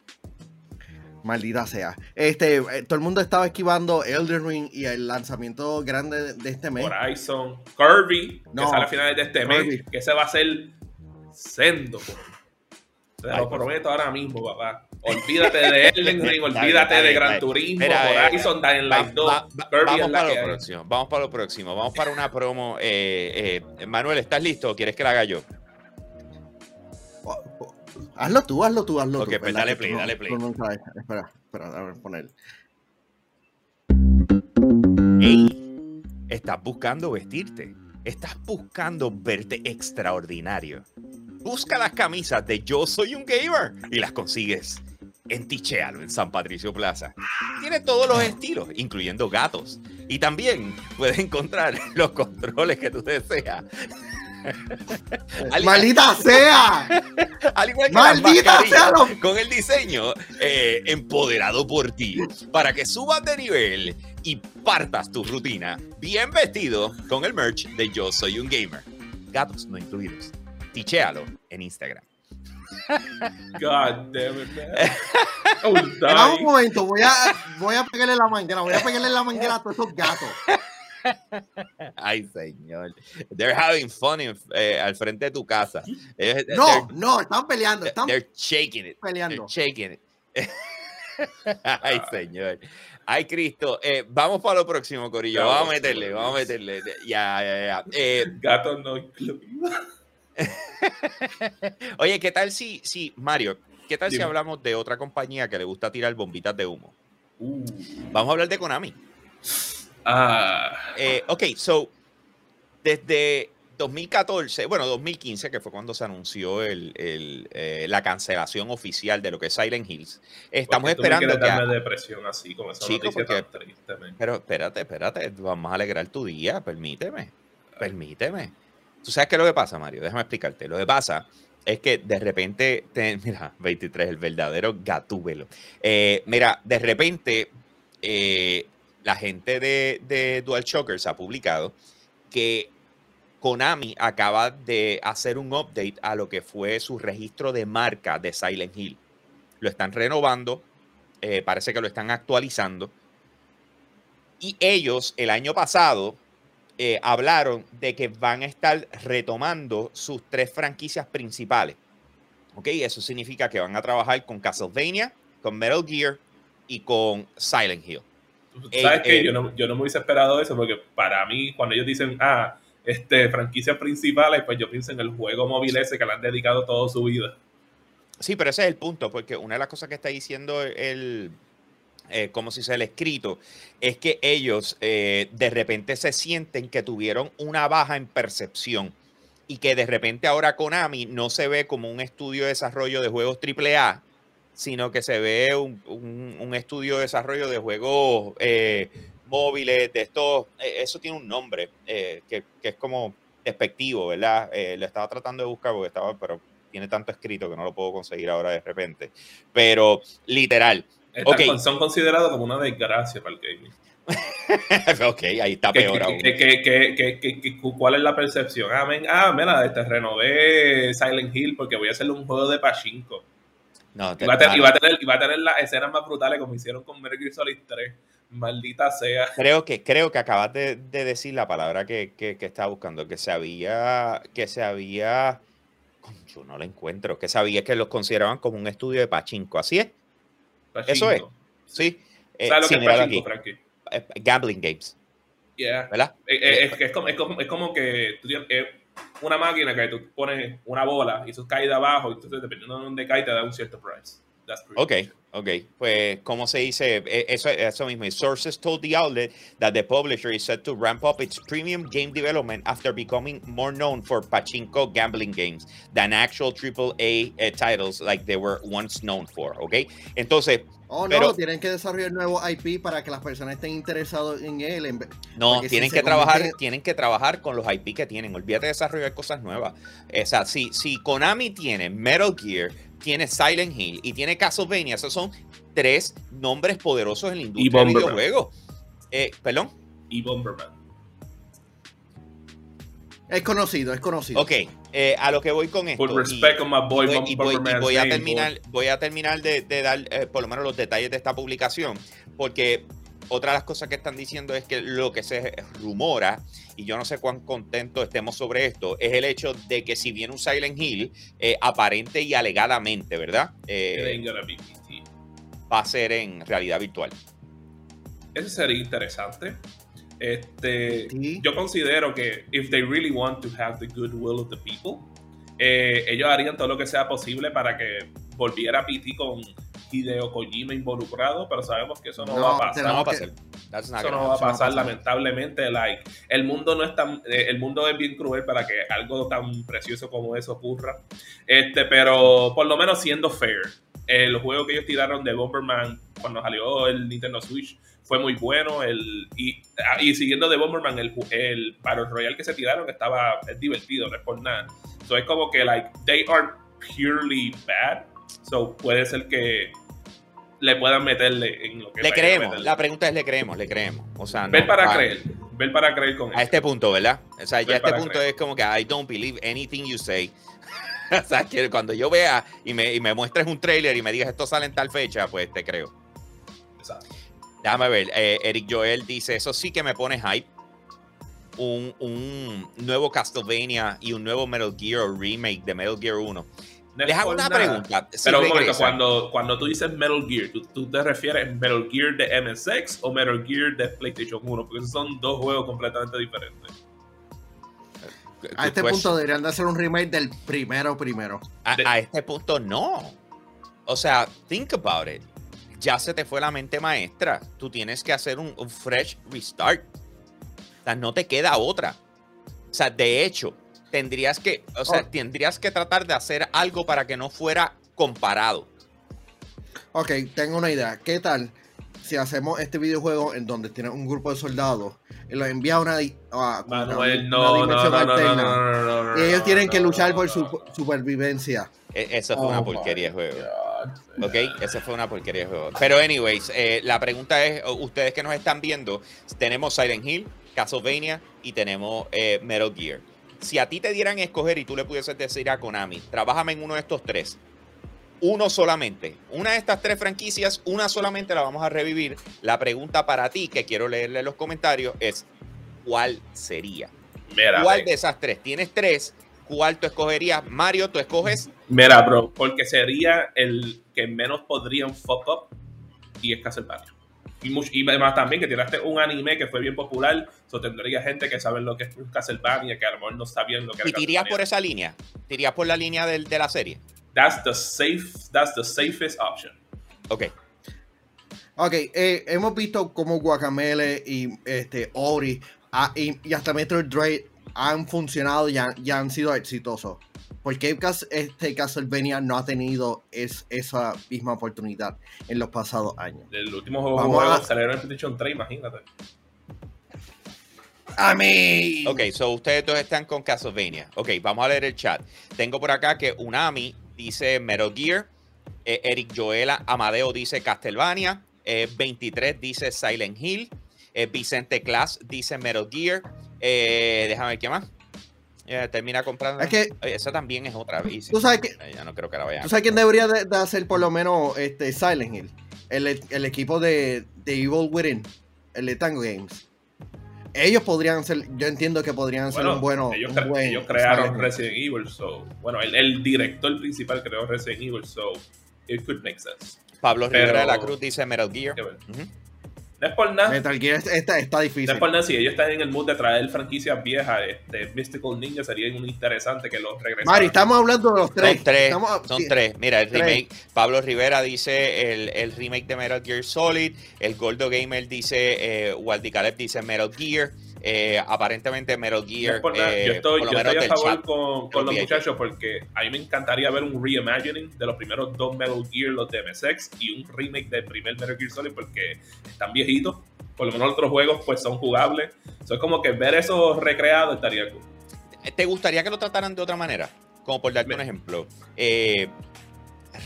Maldita sea. Este, eh, todo el mundo estaba esquivando Elden Ring y el lanzamiento grande de este mes. Horizon, Kirby, No, que sale a finales de este Kirby. mes, que ese va a ser sendo. Te lo prometo ahora mismo, papá. Olvídate de <laughs> Elden Ring, olvídate de Gran. Turismo, Mira, eh, Horizon, Dying Light 2, va- va- Kirby vamos para lo hay. próximo, vamos para lo próximo, vamos para una promo. eh, eh, Manuel, ¿estás listo o quieres que la haga yo? Oh, oh, Hazlo tú, hazlo tú, hazlo Ok, tú. pues ¿verdad? dale play, dale play. Espera, espera, déjame poner. Ey, estás buscando vestirte, estás buscando verte extraordinario. Busca las camisas de Yo Soy un Gamer y las consigues en Tichealo, en San Patricio Plaza. Tiene todos los estilos, incluyendo gatos. Y también puedes encontrar <laughs> los controles que tú deseas. Al- ¡Maldita sea! <laughs> Al igual que ¡Maldita sea lo- con el diseño eh, empoderado por ti, para que subas de nivel y partas tu rutina bien vestido con el merch de Yo Soy un Gamer. Gatos no incluidos. Tichealo en Instagram. God damn it, man. Oh, <laughs> Espera un momento, voy a, voy a pegarle la manguera, voy a pegarle la manguera a todos esos gatos. <laughs> Ay, señor. They're having fun in- eh, al frente de tu casa. Eh, No, they're- no, están peleando, están They're shaking it. peleando. They're shaking it. <laughs> Ay, señor. Ay, Cristo. Eh, vamos para lo próximo, Corillo. Vamos, Vamos a meterle, vamos a meterle. Ya, ya, ya. Eh, Gato no incluido. <laughs> oye, ¿qué tal si, si, Mario, qué tal si hablamos de otra compañía que le gusta tirar bombitas de humo? Uh, Vamos a hablar de Konami. ah, Eh, ok, so, desde 2014, bueno, 2015, que fue cuando se anunció el, el, eh, la cancelación oficial de lo que es Silent Hills, estamos ¿por qué tú me esperando que... a- darme depresión así, como esa Chico, noticia porque- tan triste. Pero espérate, espérate, vamos a alegrar tu día, permíteme, permíteme. ¿Tú sabes qué es lo que pasa, Mario? Déjame explicarte. Lo que pasa es que de repente, te- <laughs> mira, 23, el verdadero gatúbelo. Eh, mira, de repente, eh, la gente de, de Dual Shockers ha publicado que Konami acaba de hacer un update a lo que fue su registro de marca de Silent Hill. Lo están renovando, eh, parece que lo están actualizando. Y ellos el año pasado eh, hablaron de que van a estar retomando sus tres franquicias principales. ¿Ok? Eso significa que van a trabajar con Castlevania, con Metal Gear y con Silent Hill. ¿Sabes qué? eh, yo, no, yo no me hubiese esperado eso porque para mí, cuando ellos dicen, ah, este, franquicias principales, pues yo pienso en el juego móvil ese que le han dedicado toda su vida. Sí, pero ese es el punto, porque una de las cosas que está diciendo el, eh, como si se le escrito, es que ellos eh, de repente se sienten que tuvieron una baja en percepción y que de repente ahora Konami no se ve como un estudio de desarrollo de juegos AAA, sino que se ve un, un- un estudio de desarrollo de juegos eh, móviles, de estos, eh, eso tiene un nombre, eh, que, que es como despectivo, ¿verdad? Eh, lo estaba tratando de buscar porque estaba, pero tiene tanto escrito que no lo puedo conseguir ahora de repente. Pero literal, Con- son considerados como una desgracia para el gaming. <laughs> ok, ahí está ¿Qué- peor qué- aún. qué- qué- qué- qué- qué- qué- ¿Cuál es la percepción? Ah, men, ah, mira, este, renové Silent Hill porque voy a hacerle un juego de pachinko. No, te- Y va, a tener, y, mano, va a tener, y va a tener las escenas más brutales como hicieron con Metal Gear Solid 3. Maldita sea. creo que creo que acabas de, de decir la palabra que, que, que estaba buscando, que se había, que se había, yo no la encuentro, que sabía que los consideraban como un estudio de pachinko, así es, Eso es. Sí, eh, ¿Sabes lo que es pachinko, Frankie? eh, gambling games, Yeah. ¿verdad? Eh, eh, es, que es, como, es, como, es como que tú tienes una máquina que tú pones una bola y eso cae de abajo, y entonces dependiendo de dónde cae te da un cierto price. That's Ok, much. Ok. Pues, ¿cómo se dice? E- Eso, eso mismo. Sources told the outlet that the publisher is set to ramp up its premium game development after becoming more known for pachinko gambling games than actual AAA eh, titles like they were once known for, ¿ok? Entonces, Oh, no, Pero- tienen que desarrollar nuevo IP para que las personas estén interesadas en él. en no, si tienen que trabajar, tienen que trabajar con los IP que tienen. Olvídate de desarrollar cosas nuevas. O sea, si, si Konami tiene Metal Gear, tiene Silent Hill y tiene Castlevania, esos son tres nombres poderosos en la industria de Bomberman. videojuegos. Eh, ¿Perdón? Y Bomberman. Es conocido, es conocido. Ok, eh, a lo que voy con esto. Put respect on my boy, voy, Bum- y voy- y Bumperman's voy a terminar, voy a terminar de, de dar eh, por lo menos los detalles de esta publicación, porque otra de las cosas que están diciendo es que lo que se rumora, y yo no sé cuán contento estemos sobre esto, es el hecho de que si viene un Silent Hill, eh, aparente y alegadamente, ¿verdad? It Eh, va a ser en realidad virtual. Eso sería interesante. Este, Sí. Yo considero que if they really want to have the goodwill of the people, eh, ellos harían todo lo que sea posible para que volviera PT con Hideo Kojima involucrado, pero sabemos que eso no, No, va a pasar. No va a pasar. That's not Eso no va a pasar, lamentablemente. Like, el mundo no es tan, eh, el mundo es bien cruel para que algo tan precioso como eso ocurra. Este, pero por lo menos siendo fair, el juego que ellos tiraron de Bomberman cuando salió el Nintendo Switch fue muy bueno. El, y, y siguiendo de Bomberman, el, el Battle Royale que se tiraron estaba es divertido, no es por nada. So es como que, like, they are purely bad. So puede ser que le puedan meterle en lo que Le creemos. La pregunta es, ¿le creemos? ¿Le creemos? O sea, no, Ver para va- creer. Ver para creer con A eso. este punto, ¿verdad? O sea, ya Ver este para punto creer. es como que I don't believe anything you say. <laughs> o sea, que cuando yo vea y me, y me muestres un trailer y me digas esto sale en tal fecha, pues te creo. Exacto. Déjame ver. eh, Eric Joel dice: Eso sí que me pone hype. Un, un nuevo Castlevania y un nuevo Metal Gear remake de Metal Gear 1. No Les hago una nada. pregunta. Si Pero un momento, cuando, cuando tú dices Metal Gear, ¿tú, tú te refieres Metal Gear de MSX o Metal Gear de PlayStation 1? Porque son dos juegos completamente diferentes. A este punto deberían de hacer un remake del primero primero. A, De- a este punto no. O sea, think about it. Ya se te fue la mente maestra. Tú tienes que hacer un, un fresh restart. O sea, no te queda otra. O sea, de hecho, tendrías que, o sea, Oh. tendrías que tratar de hacer algo para que no fuera comparado. Ok, tengo una idea. ¿Qué tal si hacemos este videojuego en donde tienes un grupo de soldados y los envía a una, di- a una- Manuel, una no, no, no, dimensión no, no, alterna? no, no, no, no, y ellos no, tienen que luchar no, por su supervivencia. E- Eso fue Oh una my porquería de juego. God. ¿Ok? Esa fue una porquería de juego. Pero, anyways, eh, la pregunta es: ustedes que nos están viendo, tenemos Silent Hill, Castlevania y tenemos eh, Metal Gear. Si a ti te dieran a escoger y tú le pudieses decir a Konami, trabájame en uno de estos tres, uno solamente, una de estas tres franquicias, una solamente la vamos a revivir. La pregunta para ti, que quiero leerle en los comentarios, es: ¿cuál sería? Mira, ¿Cuál de esas tres? Tienes tres. ¿Cuál tú escogerías? Mario, tú escoges Mira, bro, porque sería el que menos podrían fuck up y es Castlevania. Y, much- y además también que tiraste un anime que fue bien popular, so tendría gente que sabe lo que es Castlevania, que a lo mejor no está bien lo que y es te irías por esa línea. Te irías por la línea del- de la serie. That's the safe, that's the safest option. Ok. Ok, eh, hemos visto cómo Guacamele y este, Ori ah, y, y hasta Metroid Dread han funcionado y han, y han sido exitosos. ¿Por qué Cas- este Castlevania no ha tenido es, esa misma oportunidad en los pasados años? El último juego Vamos a- salieron en PlayStation 3, imagínate. A mí. Ok, so ustedes dos están con Castlevania. Ok, vamos a leer el chat. Tengo por acá que Unami dice Metal Gear. eh, Eric Joela Amadeo dice Castlevania. eh, 23 dice Silent Hill. eh, Vicente Class dice Metal Gear. eh, déjame ver qué más. Eh, termina comprando. Es que- Oye, esa también es otra vez. Tú sabes que- Eh, Ya no creo que la vayan. ¿Tú sabes quién debería de, de hacer por lo menos este Silent Hill? El, el equipo de, de Evil Within, el de Tango Games. Ellos podrían ser, yo entiendo que podrían ser Bueno, un bueno. ellos, un buen ellos crearon. Resident Evil, so. Bueno, el, el director principal creó Resident Evil, so. It could make sense. Pablo pero- Rivera de la Cruz dice Metal Gear. Qué bueno. No es por nada. Metal Gear está, está No difícil. es por nada, si ellos están en el mood de traer franquicias viejas, este, Mystical Ninja sería muy interesante que los regresaran. Mari, estamos hablando de los tres. Son tres, Estamos- son sí. tres. Mira, el Tres. remake, Pablo Rivera dice el, el remake de Metal Gear Solid, el Gordo Gamer dice, eh, Waldi Caleb dice Metal Gear, eh, aparentemente Metal Gear, eh, yo estoy, yo estoy a favor con, con los muchachos porque a mí me encantaría ver un reimagining de los primeros dos Metal Gear, los de MSX, y un remake del primer Metal Gear Solid porque están viejitos. Por lo menos los otros juegos pues son jugables. So, es como que ver eso recreado estaría cool. ¿Te gustaría que lo trataran de otra manera? Como por darte un ejemplo, eh,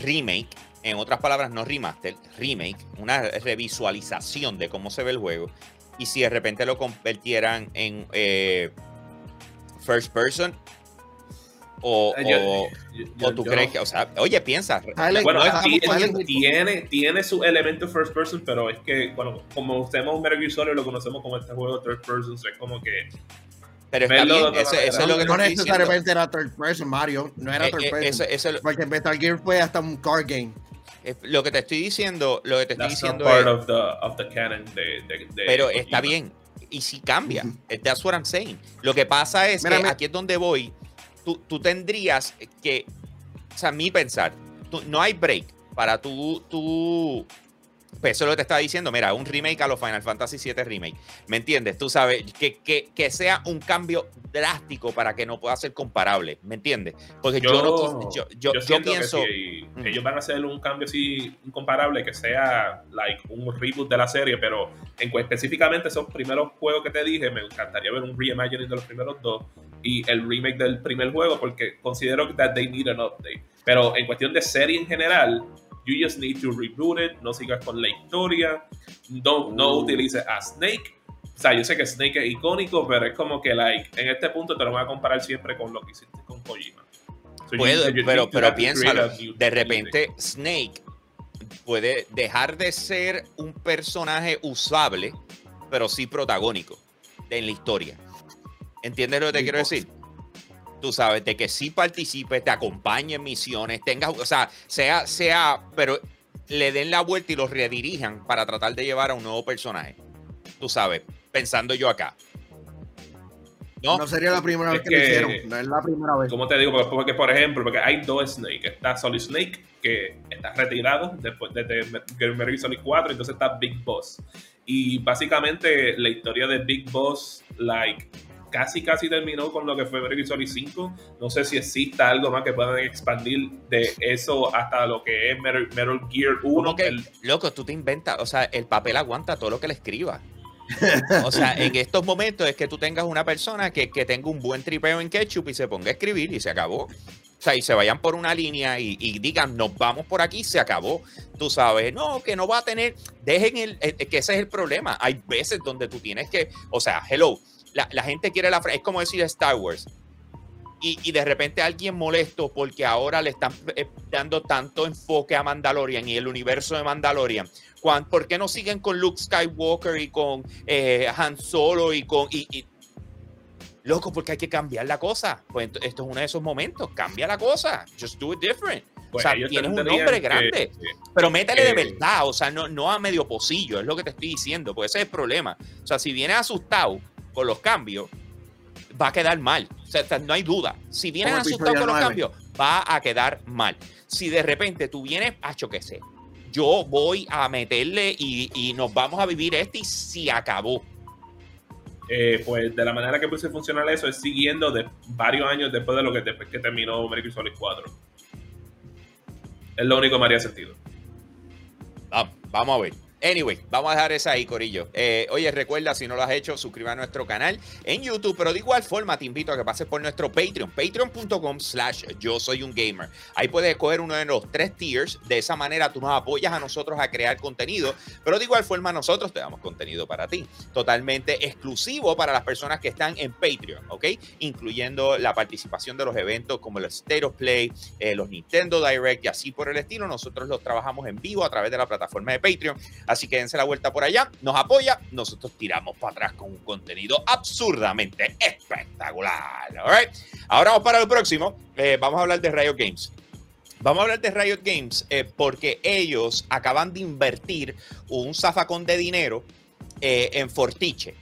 remake, en otras palabras, no remaster, remake, una revisualización de cómo se ve el juego. Y si de repente lo convirtieran en eh, first person? O, yo- o- yo- o tú yo- crees que, o sea, oye, piensa. Bueno, tiene, tiene, tiene su elemento first person, pero es que, bueno, como usamos Metal Gear Solid, lo conocemos como este juego third person, es como que Pero está bien, eso, es lo que no diciendo. necesariamente era third person, Mario. No era Eh, third eh, person. eso- eso Porque Metal Gear fue hasta un card game. Lo que te estoy diciendo, lo que te estoy that's diciendo part es, of the, of the canon de, de, de pero Kojima. está bien, y si cambia, Ujú. that's what I'm saying. Lo que pasa es Mira, que mira. aquí es donde voy, tú, tú tendrías que, o sea, mi pensar, tú- no hay break para tú, tú, pues eso es lo que te estaba diciendo, mira, un remake a los Final Fantasy VII Remake, ¿me entiendes? Tú sabes, que, que, que sea un cambio drástico para que no pueda ser comparable, ¿me entiendes? Porque yo, no, yo, yo, yo yo siento pienso... que si ellos van a hacer un cambio así incomparable, que sea like un reboot de la serie, pero en, específicamente esos primeros juegos que te dije, me encantaría ver un reimagining de los primeros dos y el remake del primer juego, porque considero that they need an update. Pero en cuestión de serie en general, you just need to reboot it, no sigas con la historia, no, no Uh. utilices a Snake. O sea, yo sé que Snake es icónico, pero es como que, like, en este punto te lo voy a comparar siempre con lo que hiciste con Kojima. So you- Puedo, you- you pero, pero piénsalo, de repente Snake puede dejar de ser un personaje usable, pero sí protagónico en la historia. ¿Entiendes lo que te quiero decir? Tú sabes, de que sí participe, te acompañe en misiones, tenga, o sea, sea, sea, pero le den la vuelta y los redirijan para tratar de llevar a un nuevo personaje. Tú sabes, pensando yo acá. ¿No? No sería la primera Es vez que, lo hicieron. No es la primera vez. ¿Cómo te digo? Porque, porque, por ejemplo, porque hay dos Snake. Está Solid Snake, que está retirado después de, de, de Metal Gear Solid 4, entonces está Big Boss. Y básicamente la historia de Big Boss, like, casi casi terminó con lo que fue Metal Gear Solid 5. No sé si exista algo más que puedan expandir de eso hasta lo que es Metal, Metal Gear 1. Como que, el- loco, tú te inventas, o sea, el papel aguanta todo lo que le escriba. <laughs> O sea, en estos momentos es que tú tengas una persona que, que tenga un buen tripeo en ketchup y se ponga a escribir y se acabó. O sea, y se vayan por una línea y, y digan, nos vamos por aquí, se acabó. Tú sabes, no, que no va a tener, dejen el, el- que ese es el problema. Hay veces donde tú tienes que, o sea, hello, la, la gente quiere la, fra- es como decir Star Wars. Y, y de repente alguien molesto porque ahora le están eh, dando tanto enfoque a Mandalorian y el universo de Mandalorian. ¿por qué no siguen con Luke Skywalker y con eh, Han Solo y con... Y, y- Loco, porque hay que cambiar la cosa. Pues esto es uno de esos momentos. Cambia la cosa. Just do it different. pues, o sea, ellos tienes un nombre que- grande. Pero métele de verdad, o sea, no, no a medio pocillo, es lo que te estoy diciendo, porque ese es el problema. O sea, si vienes asustado con los cambios, va a quedar mal. O sea, no hay duda. Si vienes Como asustado con los cambios, va a quedar mal. Si de repente tú vienes, hacho que sé, yo voy a meterle y, y nos vamos a vivir este y se acabó. eh, pues de la manera que puse funcionar eso es siguiendo de varios años después de lo que después que terminó Metal Solid 4. Es lo único que me haría sentido. Vamos, vamos a ver. Anyway, vamos a dejar esa ahí, Corillo. Eh, oye, recuerda, si no lo has hecho, suscríbete a nuestro canal en YouTube, pero de igual forma te invito a que pases por nuestro Patreon, patreon.com slash yo soy un gamer. Ahí puedes escoger uno de los tres tiers. De esa manera tú nos apoyas a nosotros a crear contenido, pero de igual forma nosotros te damos contenido para ti. Totalmente exclusivo para las personas que están en Patreon, ¿ok? Incluyendo la participación de los eventos como el State of Play, eh, los Nintendo Direct y así por el estilo. Nosotros los trabajamos en vivo a través de la plataforma de Patreon. Que dense la vuelta por allá, nos apoya, nosotros tiramos para atrás con un contenido absurdamente espectacular. all right? Ahora vamos para el próximo. Eh, vamos a hablar de Riot Games. Vamos a hablar de Riot Games eh, porque ellos acaban de invertir un zafacón de dinero eh, en Fortiche.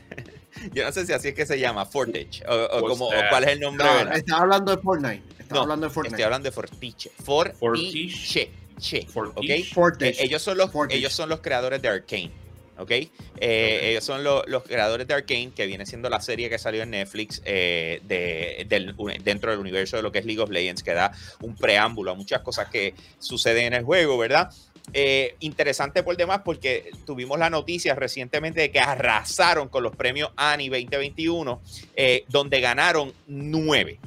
<laughs> Yo no sé si así es que se llama, Fortich, o, o como- o cuál es el nombre. No, estaba hablando de Fortnite. Estaba No, hablando de Fortnite. Estoy hablando de Fortiche. Fortiche. Fortiche. Che, Fortiche. ¿ok? Fortich. Eh, ellos, son los, ellos son los creadores de Arkane. ¿Ok? Eh, Ellos son lo- los creadores de Arkane, que viene siendo la serie que salió en Netflix eh, de, del- dentro del universo de lo que es League of Legends, que da un preámbulo a muchas cosas que suceden en el juego, ¿verdad? Eh, interesante por demás porque tuvimos la noticia recientemente de que arrasaron con los premios ANI 2021, eh, donde ganaron nueve.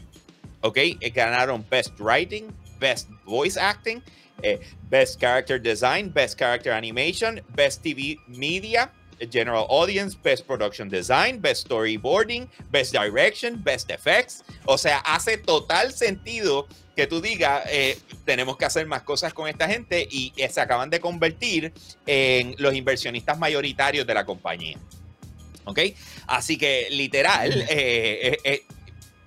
¿Ok? Eh, ganaron Best Writing, Best Voice Acting, eh, Best Character Design, Best Character Animation, Best TV Media, General Audience, Best Production Design, Best Storyboarding, Best Direction, Best Effects. O sea, hace total sentido que tú digas, eh, tenemos que hacer más cosas con esta gente y eh, se acaban de convertir en los inversionistas mayoritarios de la compañía. ¿Ok? Así que literal, eh, eh, eh,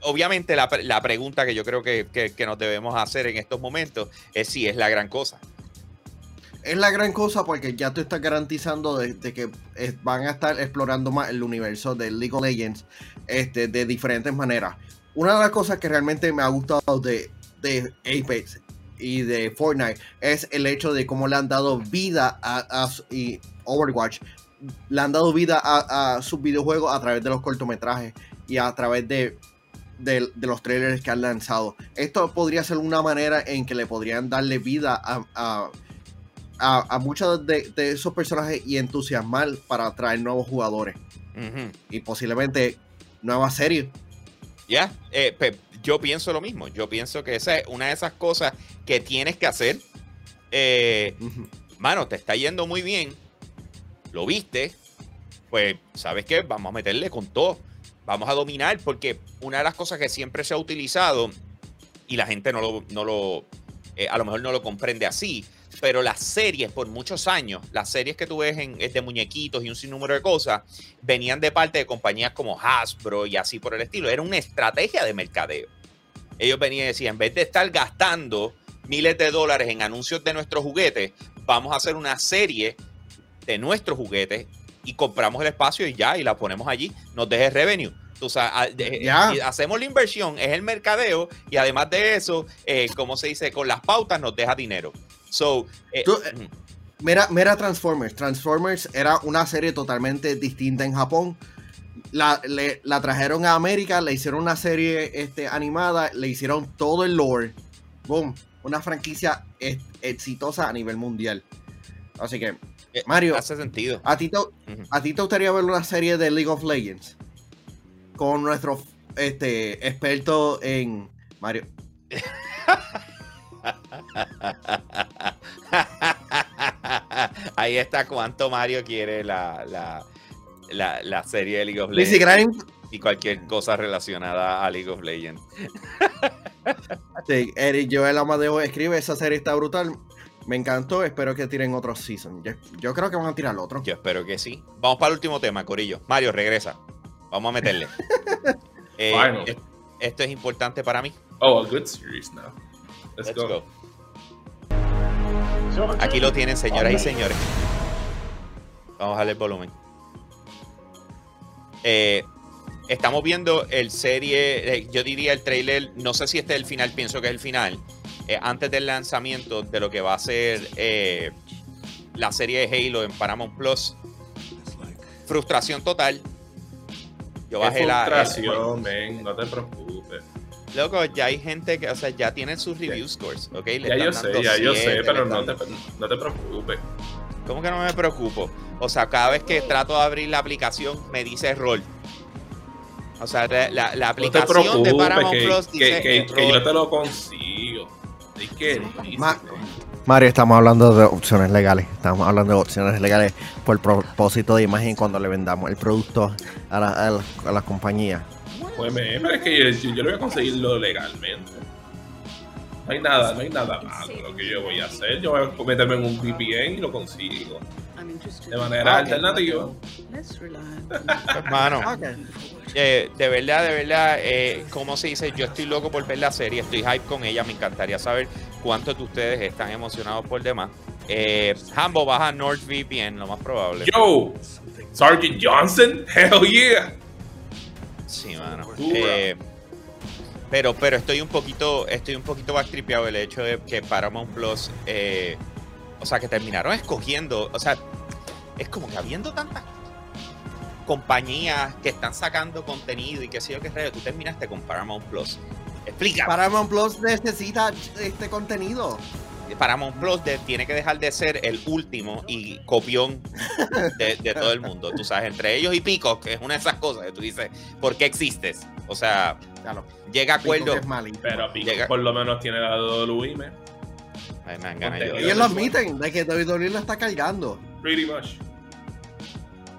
obviamente la, la pregunta que yo creo que, que- nos debemos hacer en estos momentos es si es la gran cosa. Es la gran cosa porque ya tú estás garantizando de, que eh, van a estar explorando más el universo de League of Legends este, de diferentes maneras. Una de las cosas que realmente me ha gustado de, de Apex y de Fortnite es el hecho de cómo le han dado vida a, Overwatch le han dado vida a sus videojuegos a través de los cortometrajes y a través de, de- de los trailers que han lanzado. Esto podría ser una manera en que le podrían darle vida a, a, a- a muchos de, de esos personajes y entusiasmar para atraer nuevos jugadores y posiblemente nuevas series. Ya, eh, yo pienso lo mismo. Yo pienso que esa es una de esas cosas que tienes que hacer. Eh, mano, te está yendo muy bien. Lo viste. Pues, ¿sabes qué? Vamos a meterle con todo. Vamos a dominar, porque una de las cosas que siempre se ha utilizado, y la gente no lo, no lo eh, a lo mejor no lo comprende así, pero las series por muchos años, las series que tú ves en, de muñequitos y un sinnúmero de cosas, venían de parte de compañías como Hasbro y así por el estilo. Era una estrategia de mercadeo. Ellos venían y decían, en vez de estar gastando miles de dólares en anuncios de nuestros juguetes, vamos a hacer una serie de nuestros juguetes y compramos el espacio y ya, y la ponemos allí, nos deje revenue. Tú sabes, a- de- Ya. y hacemos la inversión, es el mercadeo, y además de eso, eh, como se dice, con las pautas nos deja dinero. So, eh, Tú- ujú. Mira, mira Transformers. Transformers era una serie totalmente distinta en Japón. La, le- la trajeron a América, le hicieron una serie este, animada, le hicieron todo el lore. Boom. Una franquicia ex- exitosa a nivel mundial. Así que, Eh, Mario, hace sentido. ¿a ti, te. ¿a ti te gustaría ver una serie de League of Legends? Con nuestro este, experto en Mario. <laughs> Ahí está cuánto Mario quiere la, la, la, la serie de League of Legends en- y cualquier cosa relacionada a League of Legends. Sí, Eric Joel Amadeo escribe, esa serie está brutal. Me encantó, espero que tiren otro season. Yo, yo creo que van a tirar otro. Yo espero que sí. Vamos para el último tema, Corillo. Mario, regresa. Vamos a meterle. <laughs> Eh, es- esto es importante para mí. Oh, a good series now. Let's, Let's go. go. Aquí lo tienen, señoras y señores. Vamos a darle el volumen. Eh, estamos viendo el serie, eh, yo diría el trailer, no sé si este es el final, pienso que es el final, eh, antes del lanzamiento de lo que va a ser eh, la serie de Halo en Paramount Plus. Frustración total. Yo bajé la... frustración, men, no te preocupes. Loco, ya hay gente que, o sea, ya tienen sus review scores, ¿ok? Le Ya yo sé, ya yo sé, pero no te, no te preocupes. ¿Cómo que no me preocupo? O sea, cada vez que trato de abrir la aplicación me dice error. O sea, la, la- la No te aplicación de Paramount que, Plus dice que- que yo error. te lo consigo. Ma- Mario, estamos hablando de opciones legales. Estamos hablando de opciones legales por propósito de imagen cuando le vendamos el producto a la, a la, a la compañía. Pues me, pero es que yo, yo, yo lo voy a conseguirlo legalmente. No hay nada, no hay nada malo lo que yo voy a hacer. Yo voy a meterme en un VPN y lo consigo. De manera Ah, alternativa. Hermano, eh, de verdad, de verdad, eh, como se dice, yo estoy loco por ver la serie, estoy hype con ella, me encantaría saber cuántos de ustedes están emocionados por demás. Eh, Hambo baja NordVPN, lo más probable. Yo, Sergeant Johnson, hell yeah. Sí, mano. Eh, pero, pero estoy un poquito, estoy un poquito backtripeado el hecho de que Paramount Plus, eh, o sea, que terminaron escogiendo, o sea, es como que habiendo tantas compañías que están sacando contenido y qué sé yo qué rayo, tú terminaste con Paramount Plus. Explica. Paramount Plus necesita este contenido. Paramount Plus de- tiene que dejar de ser el último y copión de, de todo el mundo. Tú sabes, entre ellos y Pico, que es una de esas cosas que tú dices, ¿por qué existes? O sea, Claro, llega a acuerdo. es malísimo. Pero Pico Llega- por lo menos tiene la WWE, man. Me dan ganas llorar. Ellos lo admiten de que WWE lo está cargando. Pretty much.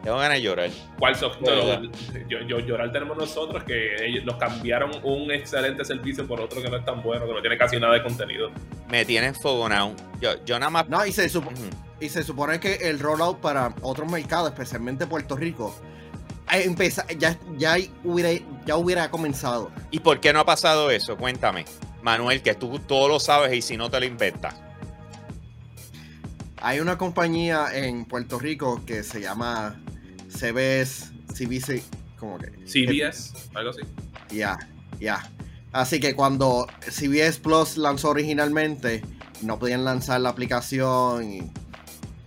Tengo ganas de llorar. ¿Cuál so- no, ¿Verdad? yo, yo- llorar tenemos nosotros que ellos nos cambiaron un excelente servicio por otro que no es tan bueno, que no tiene casi nada de contenido. Me tienen fogonado. Yo, yo nada más. No, y se, supo- y se supone que el rollout para otros mercados, especialmente Puerto Rico, eh, empeza- ya, ya, hubiera, ya hubiera comenzado. ¿Y por qué no ha pasado eso? Cuéntame. Manuel, que tú todo lo sabes y si no te lo inventas. Hay una compañía en Puerto Rico que se llama CBS, CBC, como que. CBS, algo así. Ya, ya. Así que cuando CBS Plus lanzó originalmente, no podían lanzar la aplicación y.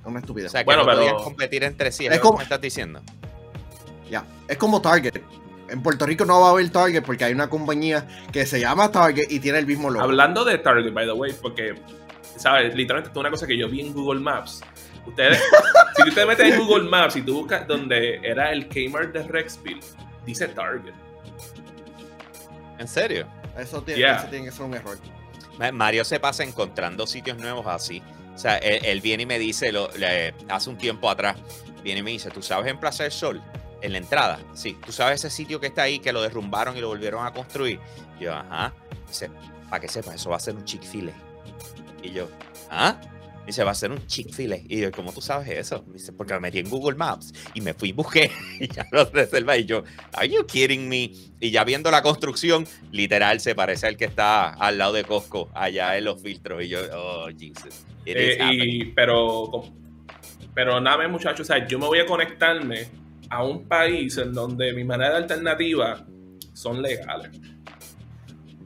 Una O estupidez. sea, que Bueno, no pero- podían competir entre sí. Es, como- me estás diciendo. Ya. Es como Target. En Puerto Rico no va a haber Target porque hay una compañía que se llama Target y tiene el mismo logo. Hablando de Target, by the way, porque, ¿sabes? Literalmente, esto es una cosa que yo vi en Google Maps. Ustedes, <laughs> si tú te metes en Google Maps y tú buscas donde era el Kmart de Rexville, dice Target. ¿En serio? Eso tiene, Yeah. eso tiene que ser un error. Ma- Mario se pasa encontrando sitios nuevos así. O sea, él, él viene y me dice, lo, le- hace un tiempo atrás, viene y me dice, ¿tú sabes en Plaza del Sol? En la entrada, sí. ¿Tú sabes ese sitio que está ahí que lo derrumbaron y lo volvieron a construir? Y yo, ajá. Dice, para que sepas, eso va a ser un Chick-fil-A. Y yo, ¿ah? Dice, va a ser un Chick-fil-A. Y yo, ¿cómo tú sabes eso? Dice, porque me metí en Google Maps y me fui y busqué <laughs> y ya lo reserva. Y yo, ¿are you kidding me? Y ya viendo la construcción, literal se parece al que está al lado de Costco, allá en los filtros. Y yo, oh, Jesus. It Eh, is happening. y, pero, pero nada, más, muchachos, o sea, yo me voy a conectarme a un país en donde mi manera alternativa son legales.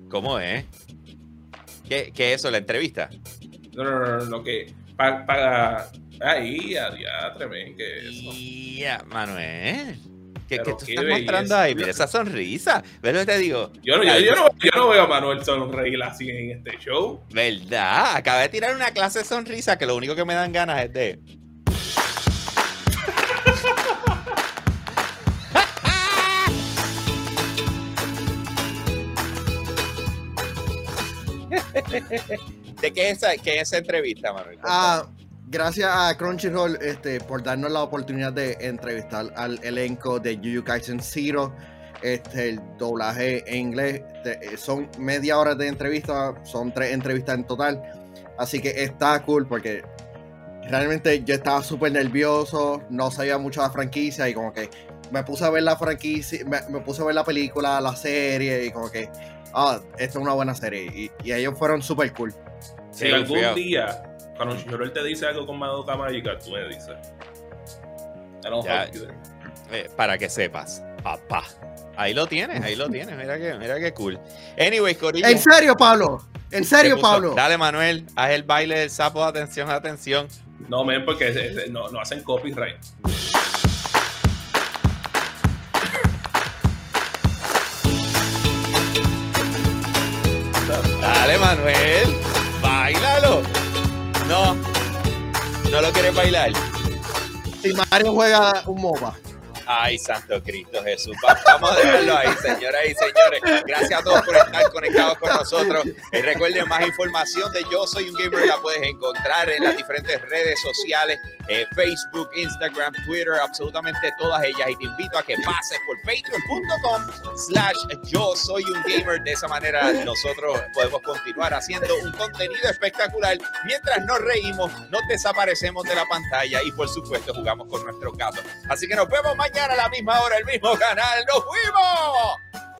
¿Cómo es? ¿Qué, qué es eso, la entrevista? No, no, no, no, lo que paga. Ahí, adiatre, men, que eso. Ya, Manuel. ¿Qué, qué tú qué estás belleza. mostrando ahí? Mira esa sonrisa. ¿Ves lo que te digo? Yo, no- yo, yo no, yo no veo a Manuel sonreír así en este show. ¿Verdad? Acabé de tirar una clase de sonrisa que lo único que me dan ganas es de. ¿De qué es esa, qué es esa entrevista, Manuel? Ah, gracias a Crunchyroll este, por darnos la oportunidad de entrevistar al elenco de Yu Kaisen Zero. Este, el doblaje en inglés te- son media hora de entrevista, son tres entrevistas en total. Así que está cool porque realmente yo estaba súper nervioso, no sabía mucho de la franquicia y como que me puse a ver la franquicia, me puse a ver la película, la serie y como que, ah, esta es una buena serie. Y, y ellos fueron súper cool. Si Sí, algún día, cuando Chorol te dice algo con Madoka Mágica, tú me dices. Ya. Eh, para que sepas, papá. Ahí lo tienes, ahí lo tienes. Mira que, mira que cool. Anyway, Corillo. ¿En serio, Pablo? ¿En serio. Pablo? Dale, Manuel, haz el baile del sapo. Atención, atención. No, men, porque es- es- no, no hacen copyright. Dale, Manuel. Bailalo. No. No lo quieres bailar. Si Mario juega un MOBA. Ay, Santo Cristo Jesús. Va- Vamos a dejarlo ahí, señoras y señores. Gracias a todos por estar conectados con nosotros. Y recuerden, más información de Yo Soy un Gamer la puedes encontrar en las diferentes redes sociales, eh, Facebook, Instagram, Twitter, absolutamente todas ellas. Y te invito a que pases por patreon.com slash Yo Soy un Gamer. De esa manera nosotros podemos continuar haciendo un contenido espectacular mientras nos reímos, nos desaparecemos de la pantalla y por supuesto jugamos con nuestros gatos. Así que nos vemos mañana a la misma hora, el mismo canal. ¡Nos fuimos!